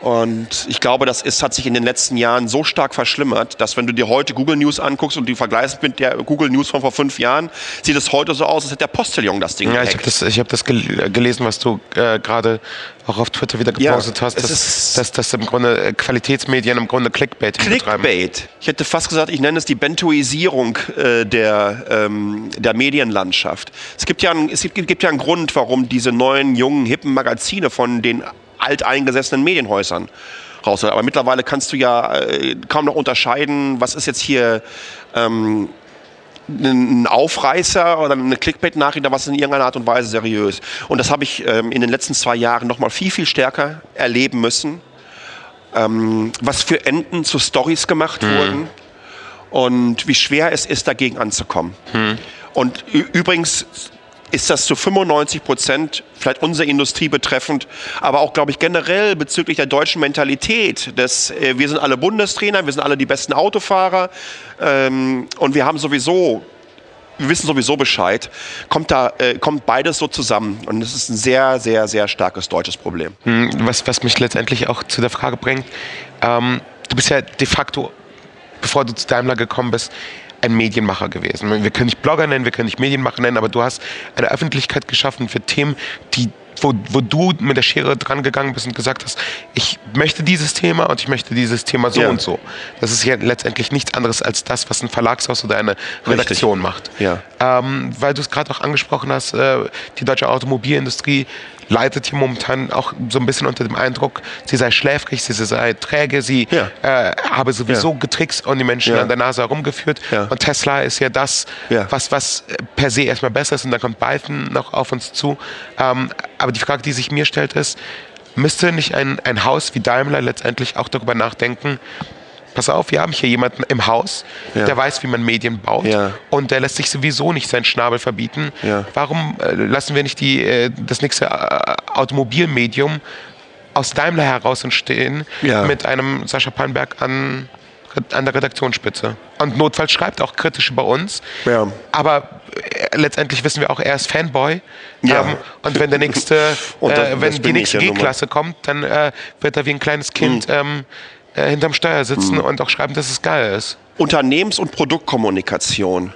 und ich glaube, das ist, hat sich in den letzten Jahren so stark verschlimmert, dass wenn du dir heute Google News anguckst und die vergleichst mit der Google News von vor fünf Jahren, sieht es heute so aus, als hätte der Postillon das Ding Ja, ich habe das, ich hab das gelesen, was du äh, gerade auch auf Twitter wieder gepostet ja, hast, dass, dass, dass im Grunde äh, Qualitätsmedien im Grunde Clickbait Clickbait. Ich hätte fast gesagt, ich nenne es die Bentoisierung äh, der, ähm, der Medienlandschaft. Es gibt, ja ein, es gibt, gibt ja einen Grund, warum diese neuen, jungen, hippen Magazine von den alteingesessenen Medienhäusern raus. Aber mittlerweile kannst du ja äh, kaum noch unterscheiden, was ist jetzt hier ähm, ein Aufreißer oder eine Clickbait-Nachricht, was ist in irgendeiner Art und Weise seriös. Und das habe ich ähm, in den letzten zwei Jahren noch mal viel, viel stärker erleben müssen. Ähm, was für Enden zu Stories gemacht mhm. wurden und wie schwer es ist, dagegen anzukommen. Mhm. Und übrigens ist das zu 95 Prozent vielleicht unsere Industrie betreffend, aber auch, glaube ich, generell bezüglich der deutschen Mentalität. Des, äh, wir sind alle Bundestrainer, wir sind alle die besten Autofahrer ähm, und wir haben sowieso wir wissen sowieso Bescheid, kommt da äh, kommt beides so zusammen und es ist ein sehr sehr sehr starkes deutsches Problem. Hm, was was mich letztendlich auch zu der Frage bringt, ähm, du bist ja de facto, bevor du zu Daimler gekommen bist, ein Medienmacher gewesen. Wir können nicht Blogger nennen, wir können nicht Medienmacher nennen, aber du hast eine Öffentlichkeit geschaffen für Themen, die wo, wo du mit der Schere dran gegangen bist und gesagt hast, ich möchte dieses Thema und ich möchte dieses Thema so ja. und so. Das ist ja letztendlich nichts anderes als das, was ein Verlagshaus oder eine Redaktion Richtig. macht. Ja. Ähm, weil du es gerade auch angesprochen hast, äh, die deutsche Automobilindustrie leidet hier momentan auch so ein bisschen unter dem Eindruck, sie sei schläfrig, sie sei träge, sie ja. äh, habe sowieso ja. getrickst und die Menschen ja. an der Nase herumgeführt. Und Tesla ist ja das, was, was per se erstmal besser ist und dann kommt Python noch auf uns zu. Ähm, aber die Frage, die sich mir stellt, ist, müsste nicht ein, ein Haus wie Daimler letztendlich auch darüber nachdenken, pass auf, wir haben hier jemanden im Haus, ja. der weiß, wie man Medien baut ja. und der lässt sich sowieso nicht seinen Schnabel verbieten. Ja. Warum äh, lassen wir nicht die, äh, das nächste äh, Automobilmedium aus Daimler heraus entstehen mit einem Sascha Pallenberg an an der Redaktionsspitze. Und notfalls schreibt auch kritisch über uns. Aber äh, letztendlich wissen wir auch, er ist Fanboy. Ja. Ähm, und wenn der nächste, *laughs* äh, wenn die nächste G-Klasse kommt, dann äh, wird er wie ein kleines Kind mhm. ähm, äh, hinterm Steuer sitzen mhm. und auch schreiben, dass es geil ist. Unternehmens- und Produktkommunikation.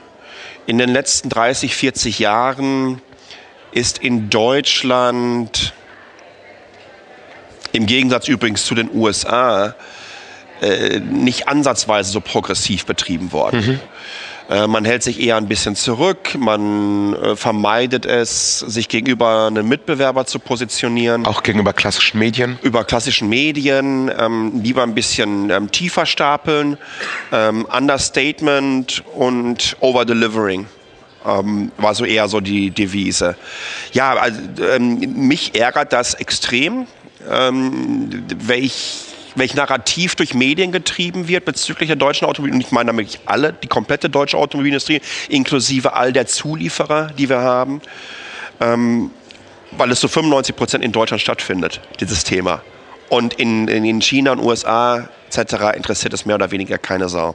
In den letzten 30, 40 Jahren ist in Deutschland, im Gegensatz übrigens zu den USA, äh, nicht ansatzweise so progressiv betrieben worden. Mhm. Äh, man hält sich eher ein bisschen zurück, man äh, vermeidet es, sich gegenüber einem Mitbewerber zu positionieren. Auch gegenüber klassischen Medien? Über klassischen Medien, ähm, lieber ein bisschen ähm, tiefer stapeln, ähm, Understatement und Overdelivering. Ähm, war so eher so die Devise. Ja, also, ähm, mich ärgert das extrem, ähm, welch welch Narrativ durch Medien getrieben wird bezüglich der deutschen Automobilindustrie. Ich meine damit alle, die komplette deutsche Automobilindustrie, inklusive all der Zulieferer, die wir haben. Ähm, weil es so 95 Prozent in Deutschland stattfindet, dieses Thema. Und in, in China und USA etc. interessiert es mehr oder weniger keine Sau.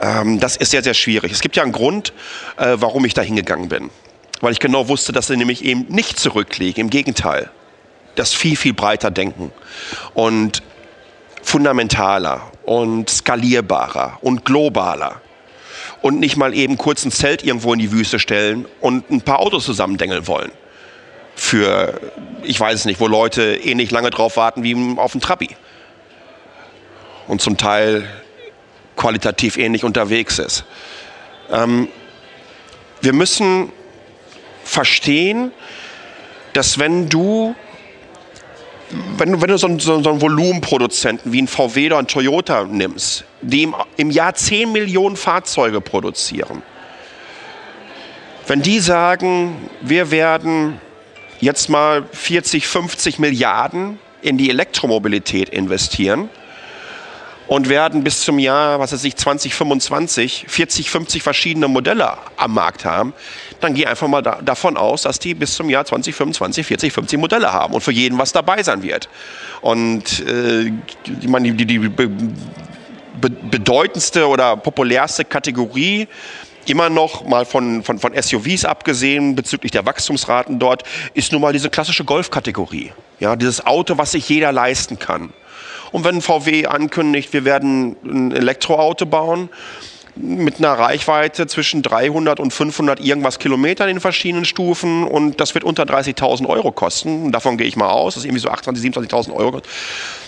Ähm, das ist sehr, sehr schwierig. Es gibt ja einen Grund, äh, warum ich da hingegangen bin. Weil ich genau wusste, dass sie nämlich eben nicht zurücklegen. Im Gegenteil. Das viel, viel breiter denken. Und fundamentaler und skalierbarer und globaler und nicht mal eben kurz ein Zelt irgendwo in die Wüste stellen und ein paar Autos zusammendengeln wollen. Für, ich weiß es nicht, wo Leute ähnlich lange drauf warten wie auf ein Trabi. Und zum Teil qualitativ ähnlich unterwegs ist. Ähm, wir müssen verstehen, dass wenn du wenn, du, wenn du so einen, so einen Volumenproduzenten wie ein VW oder ein Toyota nimmst, die im, im Jahr 10 Millionen Fahrzeuge produzieren, wenn die sagen, wir werden jetzt mal 40, 50 Milliarden in die Elektromobilität investieren und werden bis zum Jahr, was weiß ich, 2025 40, 50 verschiedene Modelle am Markt haben, dann geh einfach mal da, davon aus, dass die bis zum Jahr 2025 40, 50 Modelle haben und für jeden was dabei sein wird. Und äh, ich meine, die, die, die be, be, bedeutendste oder populärste Kategorie immer noch mal von, von, von SUVs abgesehen bezüglich der Wachstumsraten dort, ist nun mal diese klassische Golfkategorie. Ja, dieses Auto, was sich jeder leisten kann. Und wenn VW ankündigt, wir werden ein Elektroauto bauen, mit einer Reichweite zwischen 300 und 500 irgendwas Kilometern in verschiedenen Stufen und das wird unter 30.000 Euro kosten. Davon gehe ich mal aus, das ist irgendwie so 28.000, 27.000 Euro.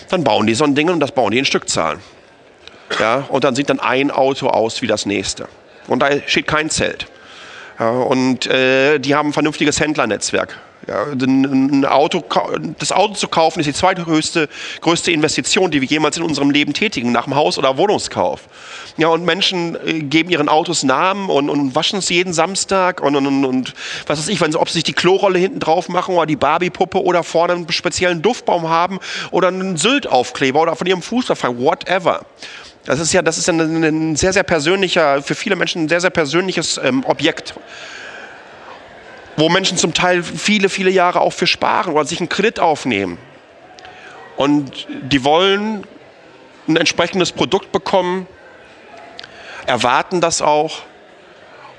Dann bauen die so ein Ding und das bauen die in Stückzahlen. Ja, und dann sieht dann ein Auto aus wie das nächste. Und da steht kein Zelt. Ja, und äh, die haben ein vernünftiges Händlernetzwerk. Ja, ein Auto, das Auto zu kaufen ist die zweithöchste größte Investition, die wir jemals in unserem Leben tätigen, nach dem Haus- oder Wohnungskauf. Ja, und Menschen äh, geben ihren Autos Namen und, und waschen es jeden Samstag und, und, und was weiß ich, wenn ob sie sich die Klorolle hinten drauf machen oder die Barbie-Puppe oder vorne einen speziellen Duftbaum haben oder einen Sylt-Aufkleber oder von ihrem Fußballverein, whatever. Das ist ja, das ist ein, ein, sehr, sehr persönlicher, für viele Menschen ein sehr, sehr persönliches ähm, Objekt wo Menschen zum Teil viele, viele Jahre auch für sparen oder sich einen Kredit aufnehmen. Und die wollen ein entsprechendes Produkt bekommen, erwarten das auch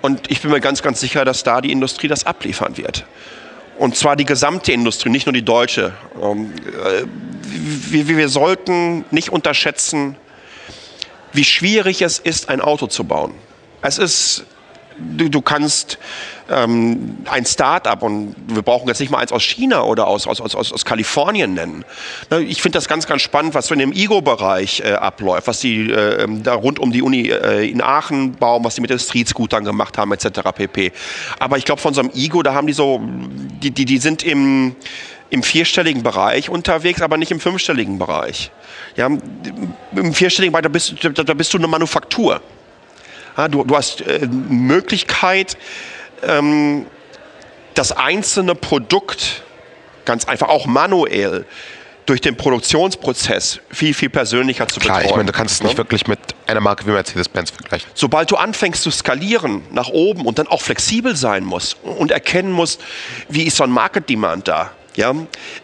Und ich bin mir ganz, ganz sicher, dass da die Industrie das abliefern wird. Und zwar die gesamte Industrie, nicht nur die deutsche. Ähm, äh, wir, wir sollten nicht unterschätzen, wie schwierig es ist, ein Auto zu bauen. Es ist du, du kannst ähm, ein Start-up und wir brauchen jetzt nicht mal eins aus China oder aus, aus, aus, aus Kalifornien nennen. Ne, ich finde das ganz, ganz spannend, was so in dem Ego-Bereich äh, abläuft, was die äh, da rund um die Uni äh, in Aachen bauen, was die mit den Street-Scootern gemacht haben, etc. pp. Aber ich glaube, von so einem Ego, da haben die so, die, die, die sind im im vierstelligen Bereich unterwegs, aber nicht im fünfstelligen Bereich. Ja, Im vierstelligen Bereich, da bist, da, da bist du eine Manufaktur. Ja, du, du, hast äh, Möglichkeit, ähm, das einzelne Produkt ganz einfach auch manuell durch den Produktionsprozess viel, viel persönlicher zu Klar, betreuen. ich meine, du kannst es nicht wirklich mit einer Marke wie Mercedes-Benz vergleichen. Sobald du anfängst zu skalieren nach oben und dann auch flexibel sein musst und erkennen musst, wie ist so ein Market Demand da? Ja,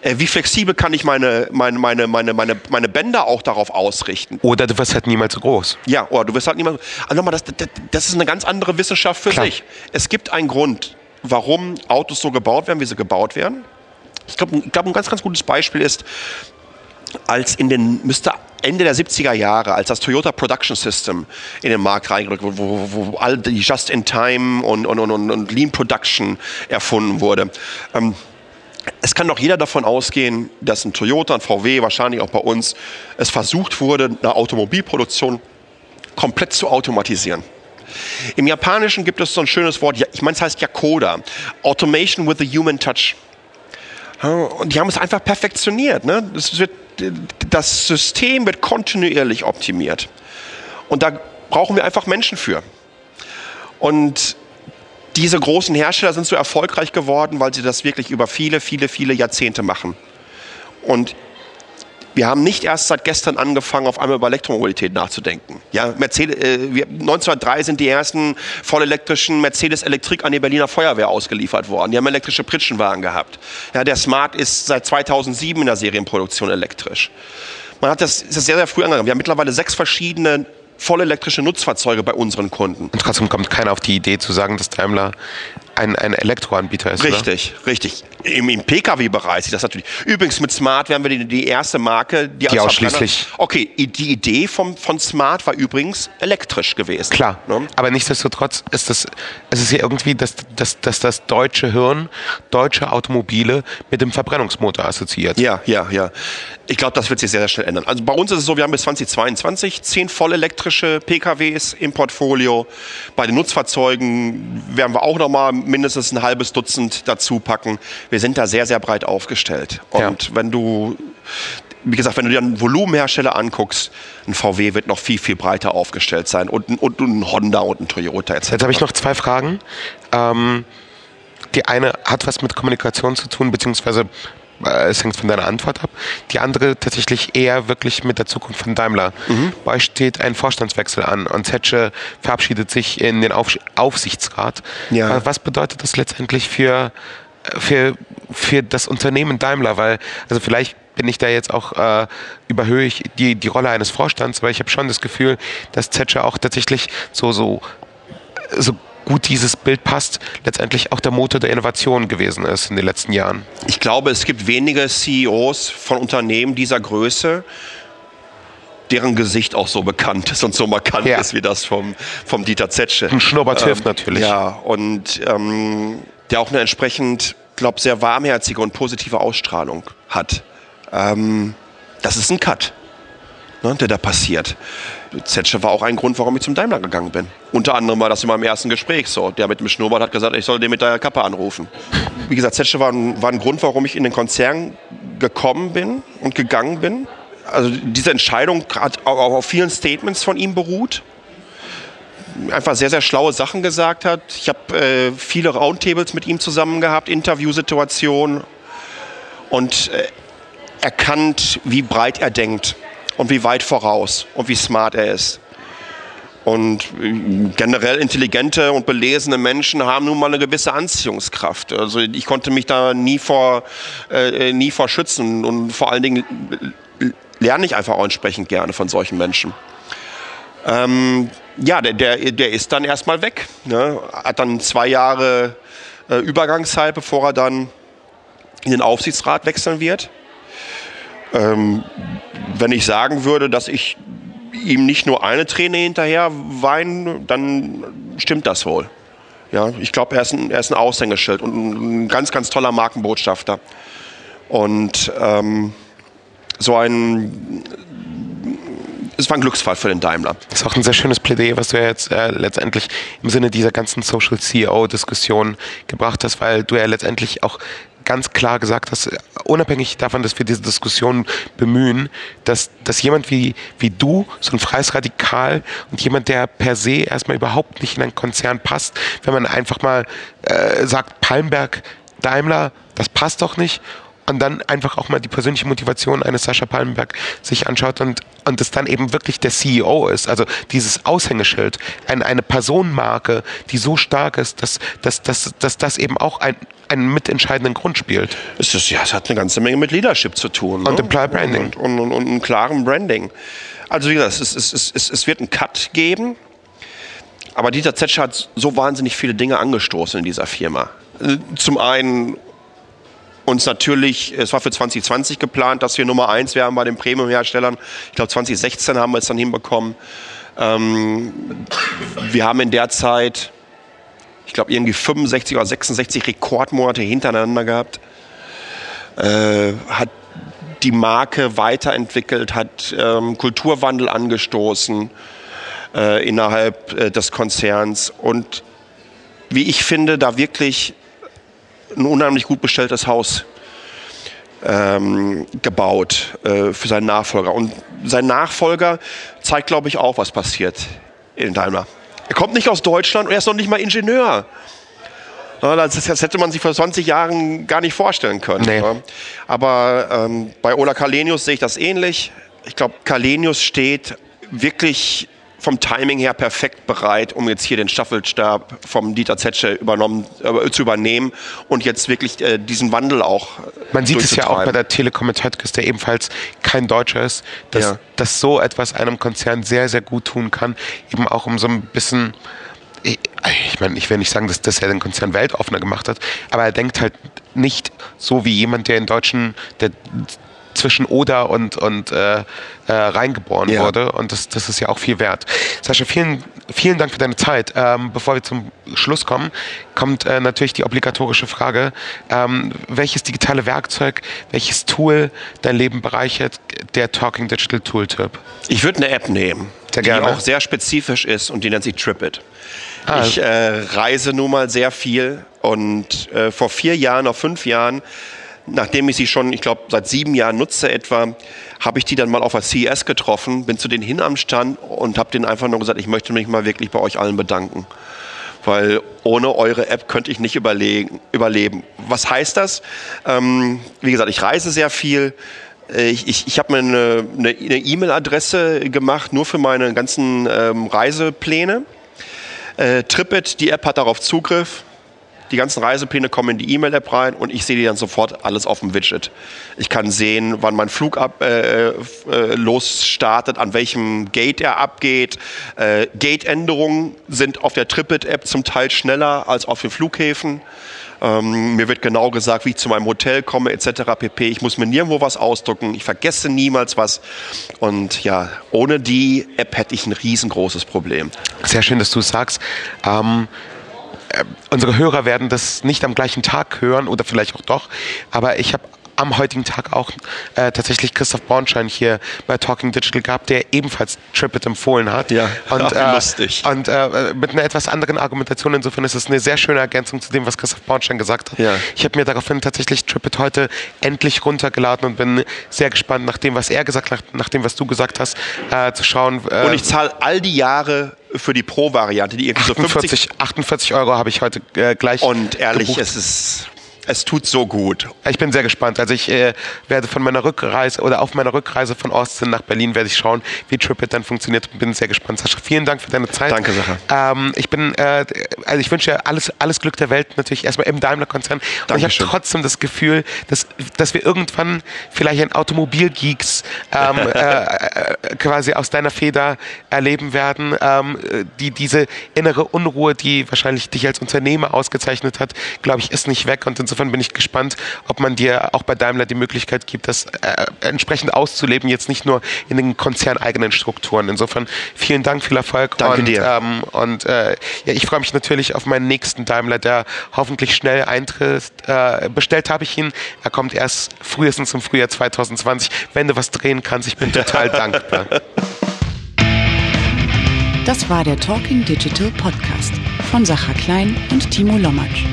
äh, wie flexibel kann ich meine, meine, meine, meine, meine, meine Bänder auch darauf ausrichten? Oder du wirst halt niemals so groß. Ja, oder du wirst halt niemals. Also nochmal, das, das, das ist eine ganz andere Wissenschaft für Klar. sich. Es gibt einen Grund, warum Autos so gebaut werden, wie sie gebaut werden. Ich glaube, glaub, ein ganz, ganz gutes Beispiel ist, als in den, müsste Ende der 70er Jahre, als das Toyota Production System in den Markt reingerückt wurde, wo, wo, wo all die Just-in-Time und, und, und, und Lean Production erfunden wurde. Ähm, es kann doch jeder davon ausgehen, dass ein Toyota, ein VW, wahrscheinlich auch bei uns, es versucht wurde, eine Automobilproduktion komplett zu automatisieren. Im Japanischen gibt es so ein schönes Wort, ich meine, es heißt Yakoda, Automation with a Human Touch. Und die haben es einfach perfektioniert. Ne? Das, wird, das System wird kontinuierlich optimiert. Und da brauchen wir einfach Menschen für. Und diese großen Hersteller sind so erfolgreich geworden, weil sie das wirklich über viele, viele, viele Jahrzehnte machen. Und wir haben nicht erst seit gestern angefangen, auf einmal über Elektromobilität nachzudenken. Ja, Mercedes, äh, wir, 1903 sind die ersten vollelektrischen Mercedes Elektrik an die Berliner Feuerwehr ausgeliefert worden. Die haben elektrische Pritschenwagen gehabt. Ja, der Smart ist seit 2007 in der Serienproduktion elektrisch. Man hat das, das sehr, sehr früh angegangen. Wir haben mittlerweile sechs verschiedene vollelektrische Nutzfahrzeuge bei unseren Kunden. Und trotzdem kommt keiner auf die Idee zu sagen, dass Daimler ein, ein Elektroanbieter ist. Richtig, oder? richtig. Im, im Pkw-Bereich sieht das natürlich. Übrigens mit Smart wären wir die, die erste Marke, die, die ausschließlich. Okay, die Idee vom, von Smart war übrigens elektrisch gewesen. Klar, Ne? aber nichtsdestotrotz ist das, es ist ja irgendwie, dass, dass, dass das deutsche Hirn deutsche Automobile mit dem Verbrennungsmotor assoziiert. Ja, ja, ja. Ich glaube, das wird sich sehr, sehr schnell ändern. Also bei uns ist es so, wir haben bis 2022 zehn voll elektrische PKWs im Portfolio. Bei den Nutzfahrzeugen werden wir auch noch mal mindestens ein halbes Dutzend dazu packen. Wir sind da sehr, sehr breit aufgestellt. Ja. Und wenn du, wie gesagt, wenn du dir einen Volumenhersteller anguckst, ein VW wird noch viel, viel breiter aufgestellt sein und, ein- und ein Honda und ein Toyota etc. Jetzt habe ich noch zwei Fragen. Ähm, die eine hat was mit Kommunikation zu tun, beziehungsweise es hängt von deiner Antwort ab. Die andere tatsächlich eher wirklich mit der Zukunft von Daimler. Bei euch steht ein Vorstandswechsel an und Zetsche verabschiedet sich in den Auf Aufsichtsrat. Ja. Äh, Was bedeutet das letztendlich für, für, für das Unternehmen Daimler? Weil, also vielleicht bin ich da jetzt auch, äh, überhöhe ich die, die Rolle eines Vorstands, weil ich habe schon das Gefühl, dass Zetsche auch tatsächlich so, so so gut dieses Bild passt, letztendlich auch der Motor der Innovation gewesen ist in den letzten Jahren. Ich glaube, es gibt wenige CEOs von Unternehmen dieser Größe, deren Gesicht auch so bekannt ist und so markant Ja. ist wie das vom, vom Dieter Zetsche. Ein Schnurrbart hilft natürlich. Ja, und ähm, der auch eine entsprechend, glaube sehr warmherzige und positive Ausstrahlung hat. Ähm, das ist ein Cut, ne, der da passiert. Zetsche war auch ein Grund, warum ich zum Daimler gegangen bin. Unter anderem war das in meinem ersten Gespräch so. Der mit dem Schnurrbart hat gesagt, ich soll den mit der Kappe anrufen. Wie gesagt, Zetsche war ein, war ein Grund, warum ich in den Konzern gekommen bin und gegangen bin. Also diese Entscheidung hat auch auf vielen Statements von ihm beruht einfach sehr, sehr schlaue Sachen gesagt hat. Ich habe äh, viele Roundtables mit ihm zusammen gehabt, Interviewsituationen und äh, erkannt, wie breit er denkt und wie weit voraus und wie smart er ist. Und äh, generell intelligente und belesene Menschen haben nun mal eine gewisse Anziehungskraft. Also ich konnte mich da nie vor, äh, nie vor schützen und vor allen Dingen äh, lerne ich einfach auch entsprechend gerne von solchen Menschen. Ähm, ja, der, der, der ist dann erstmal weg. Ne? Hat dann zwei Jahre äh, Übergangszeit, bevor er dann in den Aufsichtsrat wechseln wird. Ähm, wenn ich sagen würde, dass ich ihm nicht nur eine Träne hinterher weine, dann stimmt das wohl. Ja, ich glaube, er, ist ein, er ist ein Aushängeschild und ein ganz, ganz toller Markenbotschafter. Und ähm, so ein es war ein Glücksfall für den Daimler. Das ist auch ein sehr schönes Plädoyer, was du ja jetzt äh, letztendlich im Sinne dieser ganzen Social CEO-Diskussion gebracht hast, weil du ja letztendlich auch ganz klar gesagt hast, unabhängig davon, dass wir diese Diskussion bemühen, dass, dass jemand wie, wie du, so ein freies Radikal und jemand, der per se erstmal überhaupt nicht in einen Konzern passt, wenn man einfach mal äh, sagt, Palmberg, Daimler, das passt doch nicht und dann einfach auch mal die persönliche Motivation eines Sascha Palmenberg sich anschaut und, und es dann eben wirklich der CEO ist, also dieses Aushängeschild, ein, eine Personenmarke, die so stark ist, dass, dass, dass, dass das eben auch ein, einen mitentscheidenden Grund spielt. Es, ist, ja, es hat eine ganze Menge mit Leadership zu tun. Und ne? Employer Branding. Und, und, und, und einem klaren Branding. Also wie gesagt, es, es, es, es wird einen Cut geben, aber Dieter Zetscher hat so wahnsinnig viele Dinge angestoßen in dieser Firma. Zum einen uns natürlich, es war für 2020 geplant, dass wir Nummer eins wären bei den Premium-Herstellern. Ich glaube, 2016 haben wir es dann hinbekommen. Ähm, wir haben in der Zeit, ich glaube, irgendwie 65 oder 66 Rekordmonate hintereinander gehabt. Äh, hat die Marke weiterentwickelt, hat ähm, Kulturwandel angestoßen äh, innerhalb äh, des Konzerns und wie ich finde, da wirklich ein unheimlich gut bestelltes Haus ähm, gebaut äh, für seinen Nachfolger. Und sein Nachfolger zeigt, glaube ich, auch, was passiert in Daimler. Er kommt nicht aus Deutschland und er ist noch nicht mal Ingenieur. Das, das, hätte man sich vor 20 Jahren gar nicht vorstellen können. Nee. Ja. Aber ähm, bei Ola Kalenius sehe ich das ähnlich. Ich glaube, Kalenius steht wirklich vom Timing her perfekt bereit, um jetzt hier den Staffelstab vom Dieter Zetsche übernommen, äh, zu übernehmen und jetzt wirklich äh, diesen Wandel auch. Äh, Man sieht es ja auch bei der Telekom Headquist, der ebenfalls kein Deutscher ist, dass, ja. dass so etwas einem Konzern sehr, sehr gut tun kann, eben auch um so ein bisschen ich meine, ich will nicht sagen, dass, dass er den Konzern weltoffener gemacht hat, aber er denkt halt nicht so wie jemand, der in deutschen, der zwischen Oder und, und äh, äh, reingeboren ja. wurde. Und das, das ist ja auch viel wert. Sascha, vielen, vielen Dank für deine Zeit. Ähm, bevor wir zum Schluss kommen, kommt äh, natürlich die obligatorische Frage, ähm, welches digitale Werkzeug, welches Tool dein Leben bereichert, der Talking Digital Tool Tip? Ich würde eine App nehmen, sehr die auch sehr spezifisch ist und die nennt sich Tripit. Ah. Ich äh, reise nun mal sehr viel und äh, vor vier Jahren, auf fünf Jahren nachdem ich sie schon, ich glaube, seit sieben Jahren nutze etwa, habe ich die dann mal auf der CES getroffen, bin zu denen hin am Stand und habe denen einfach nur gesagt, ich möchte mich mal wirklich bei euch allen bedanken. Weil ohne eure App könnte ich nicht überleben. Was heißt das? Ähm, wie gesagt, ich reise sehr viel. Äh, ich, ich, ich habe mir eine E-Mail-Adresse e gemacht, nur für meine ganzen ähm, Reisepläne. Äh, Tripit, die App hat darauf Zugriff die ganzen Reisepläne kommen in die E-Mail-App rein und ich sehe die dann sofort alles auf dem Widget. Ich kann sehen, wann mein Flug ab, äh, äh, losstartet, an welchem Gate er abgeht. Äh, Gate-Änderungen sind auf der Tripit-App zum Teil schneller als auf den Flughäfen. Ähm, mir wird genau gesagt, wie ich zu meinem Hotel komme, etc. pp. Ich muss mir nirgendwo was ausdrucken. Ich vergesse niemals was. Und ja, ohne die App hätte ich ein riesengroßes Problem. Sehr schön, dass du es sagst. Ähm äh, unsere Hörer werden das nicht am gleichen Tag hören oder vielleicht auch doch, aber ich habe am heutigen Tag auch äh, tatsächlich Christoph Bornschein hier bei Talking Digital gehabt, der ebenfalls Tripit empfohlen hat. Ja, und, *laughs* äh, lustig. Und äh, mit einer etwas anderen Argumentation. Insofern ist es eine sehr schöne Ergänzung zu dem, was Christoph Bornstein gesagt hat. Ja. Ich habe mir daraufhin tatsächlich Tripit heute endlich runtergeladen und bin sehr gespannt, nach dem, was er gesagt hat, nach dem, was du gesagt hast, äh, zu schauen. Äh, und ich zahle all die Jahre für die Pro-Variante, die irgendwie 48, so 50 48 Euro habe ich heute äh, gleich. Und ehrlich, gebucht. es ist es tut so gut. Ich bin sehr gespannt. Also ich äh, werde von meiner Rückreise oder auf meiner Rückreise von Austin nach Berlin werde ich schauen, wie Tripit dann funktioniert. Bin sehr gespannt. Sascha, vielen Dank für deine Zeit. Danke, Sacha. Ähm, ich bin, äh, also ich wünsche dir alles, alles Glück der Welt natürlich erstmal im Daimler-Konzern. Und ich habe trotzdem das Gefühl, dass, dass wir irgendwann vielleicht ein Automobilgeeks ähm, *laughs* äh, äh, quasi aus deiner Feder erleben werden, ähm, die diese innere Unruhe, die wahrscheinlich dich als Unternehmer ausgezeichnet hat, glaube ich, ist nicht weg. Und insofern bin ich gespannt, ob man dir auch bei Daimler die Möglichkeit gibt, das äh, entsprechend auszuleben, jetzt nicht nur in den konzerneigenen Strukturen. Insofern vielen Dank, viel Erfolg. Danke und, dir. Ähm, und äh, ja, ich freue mich natürlich auf meinen nächsten Daimler, der hoffentlich schnell eintritt. Äh, bestellt habe ich ihn. Er kommt erst frühestens im Frühjahr 2020. Wenn du was drehen kannst, ich bin total *laughs* dankbar. Das war der Talking Digital Podcast von Sacha Klein und Timo Lommatsch.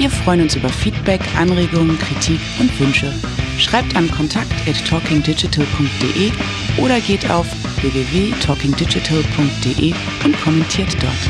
Wir freuen uns über Feedback, Anregungen, Kritik und Wünsche. Schreibt an kontakt@talkingdigital.de oder geht auf www.talkingdigital.de und kommentiert dort.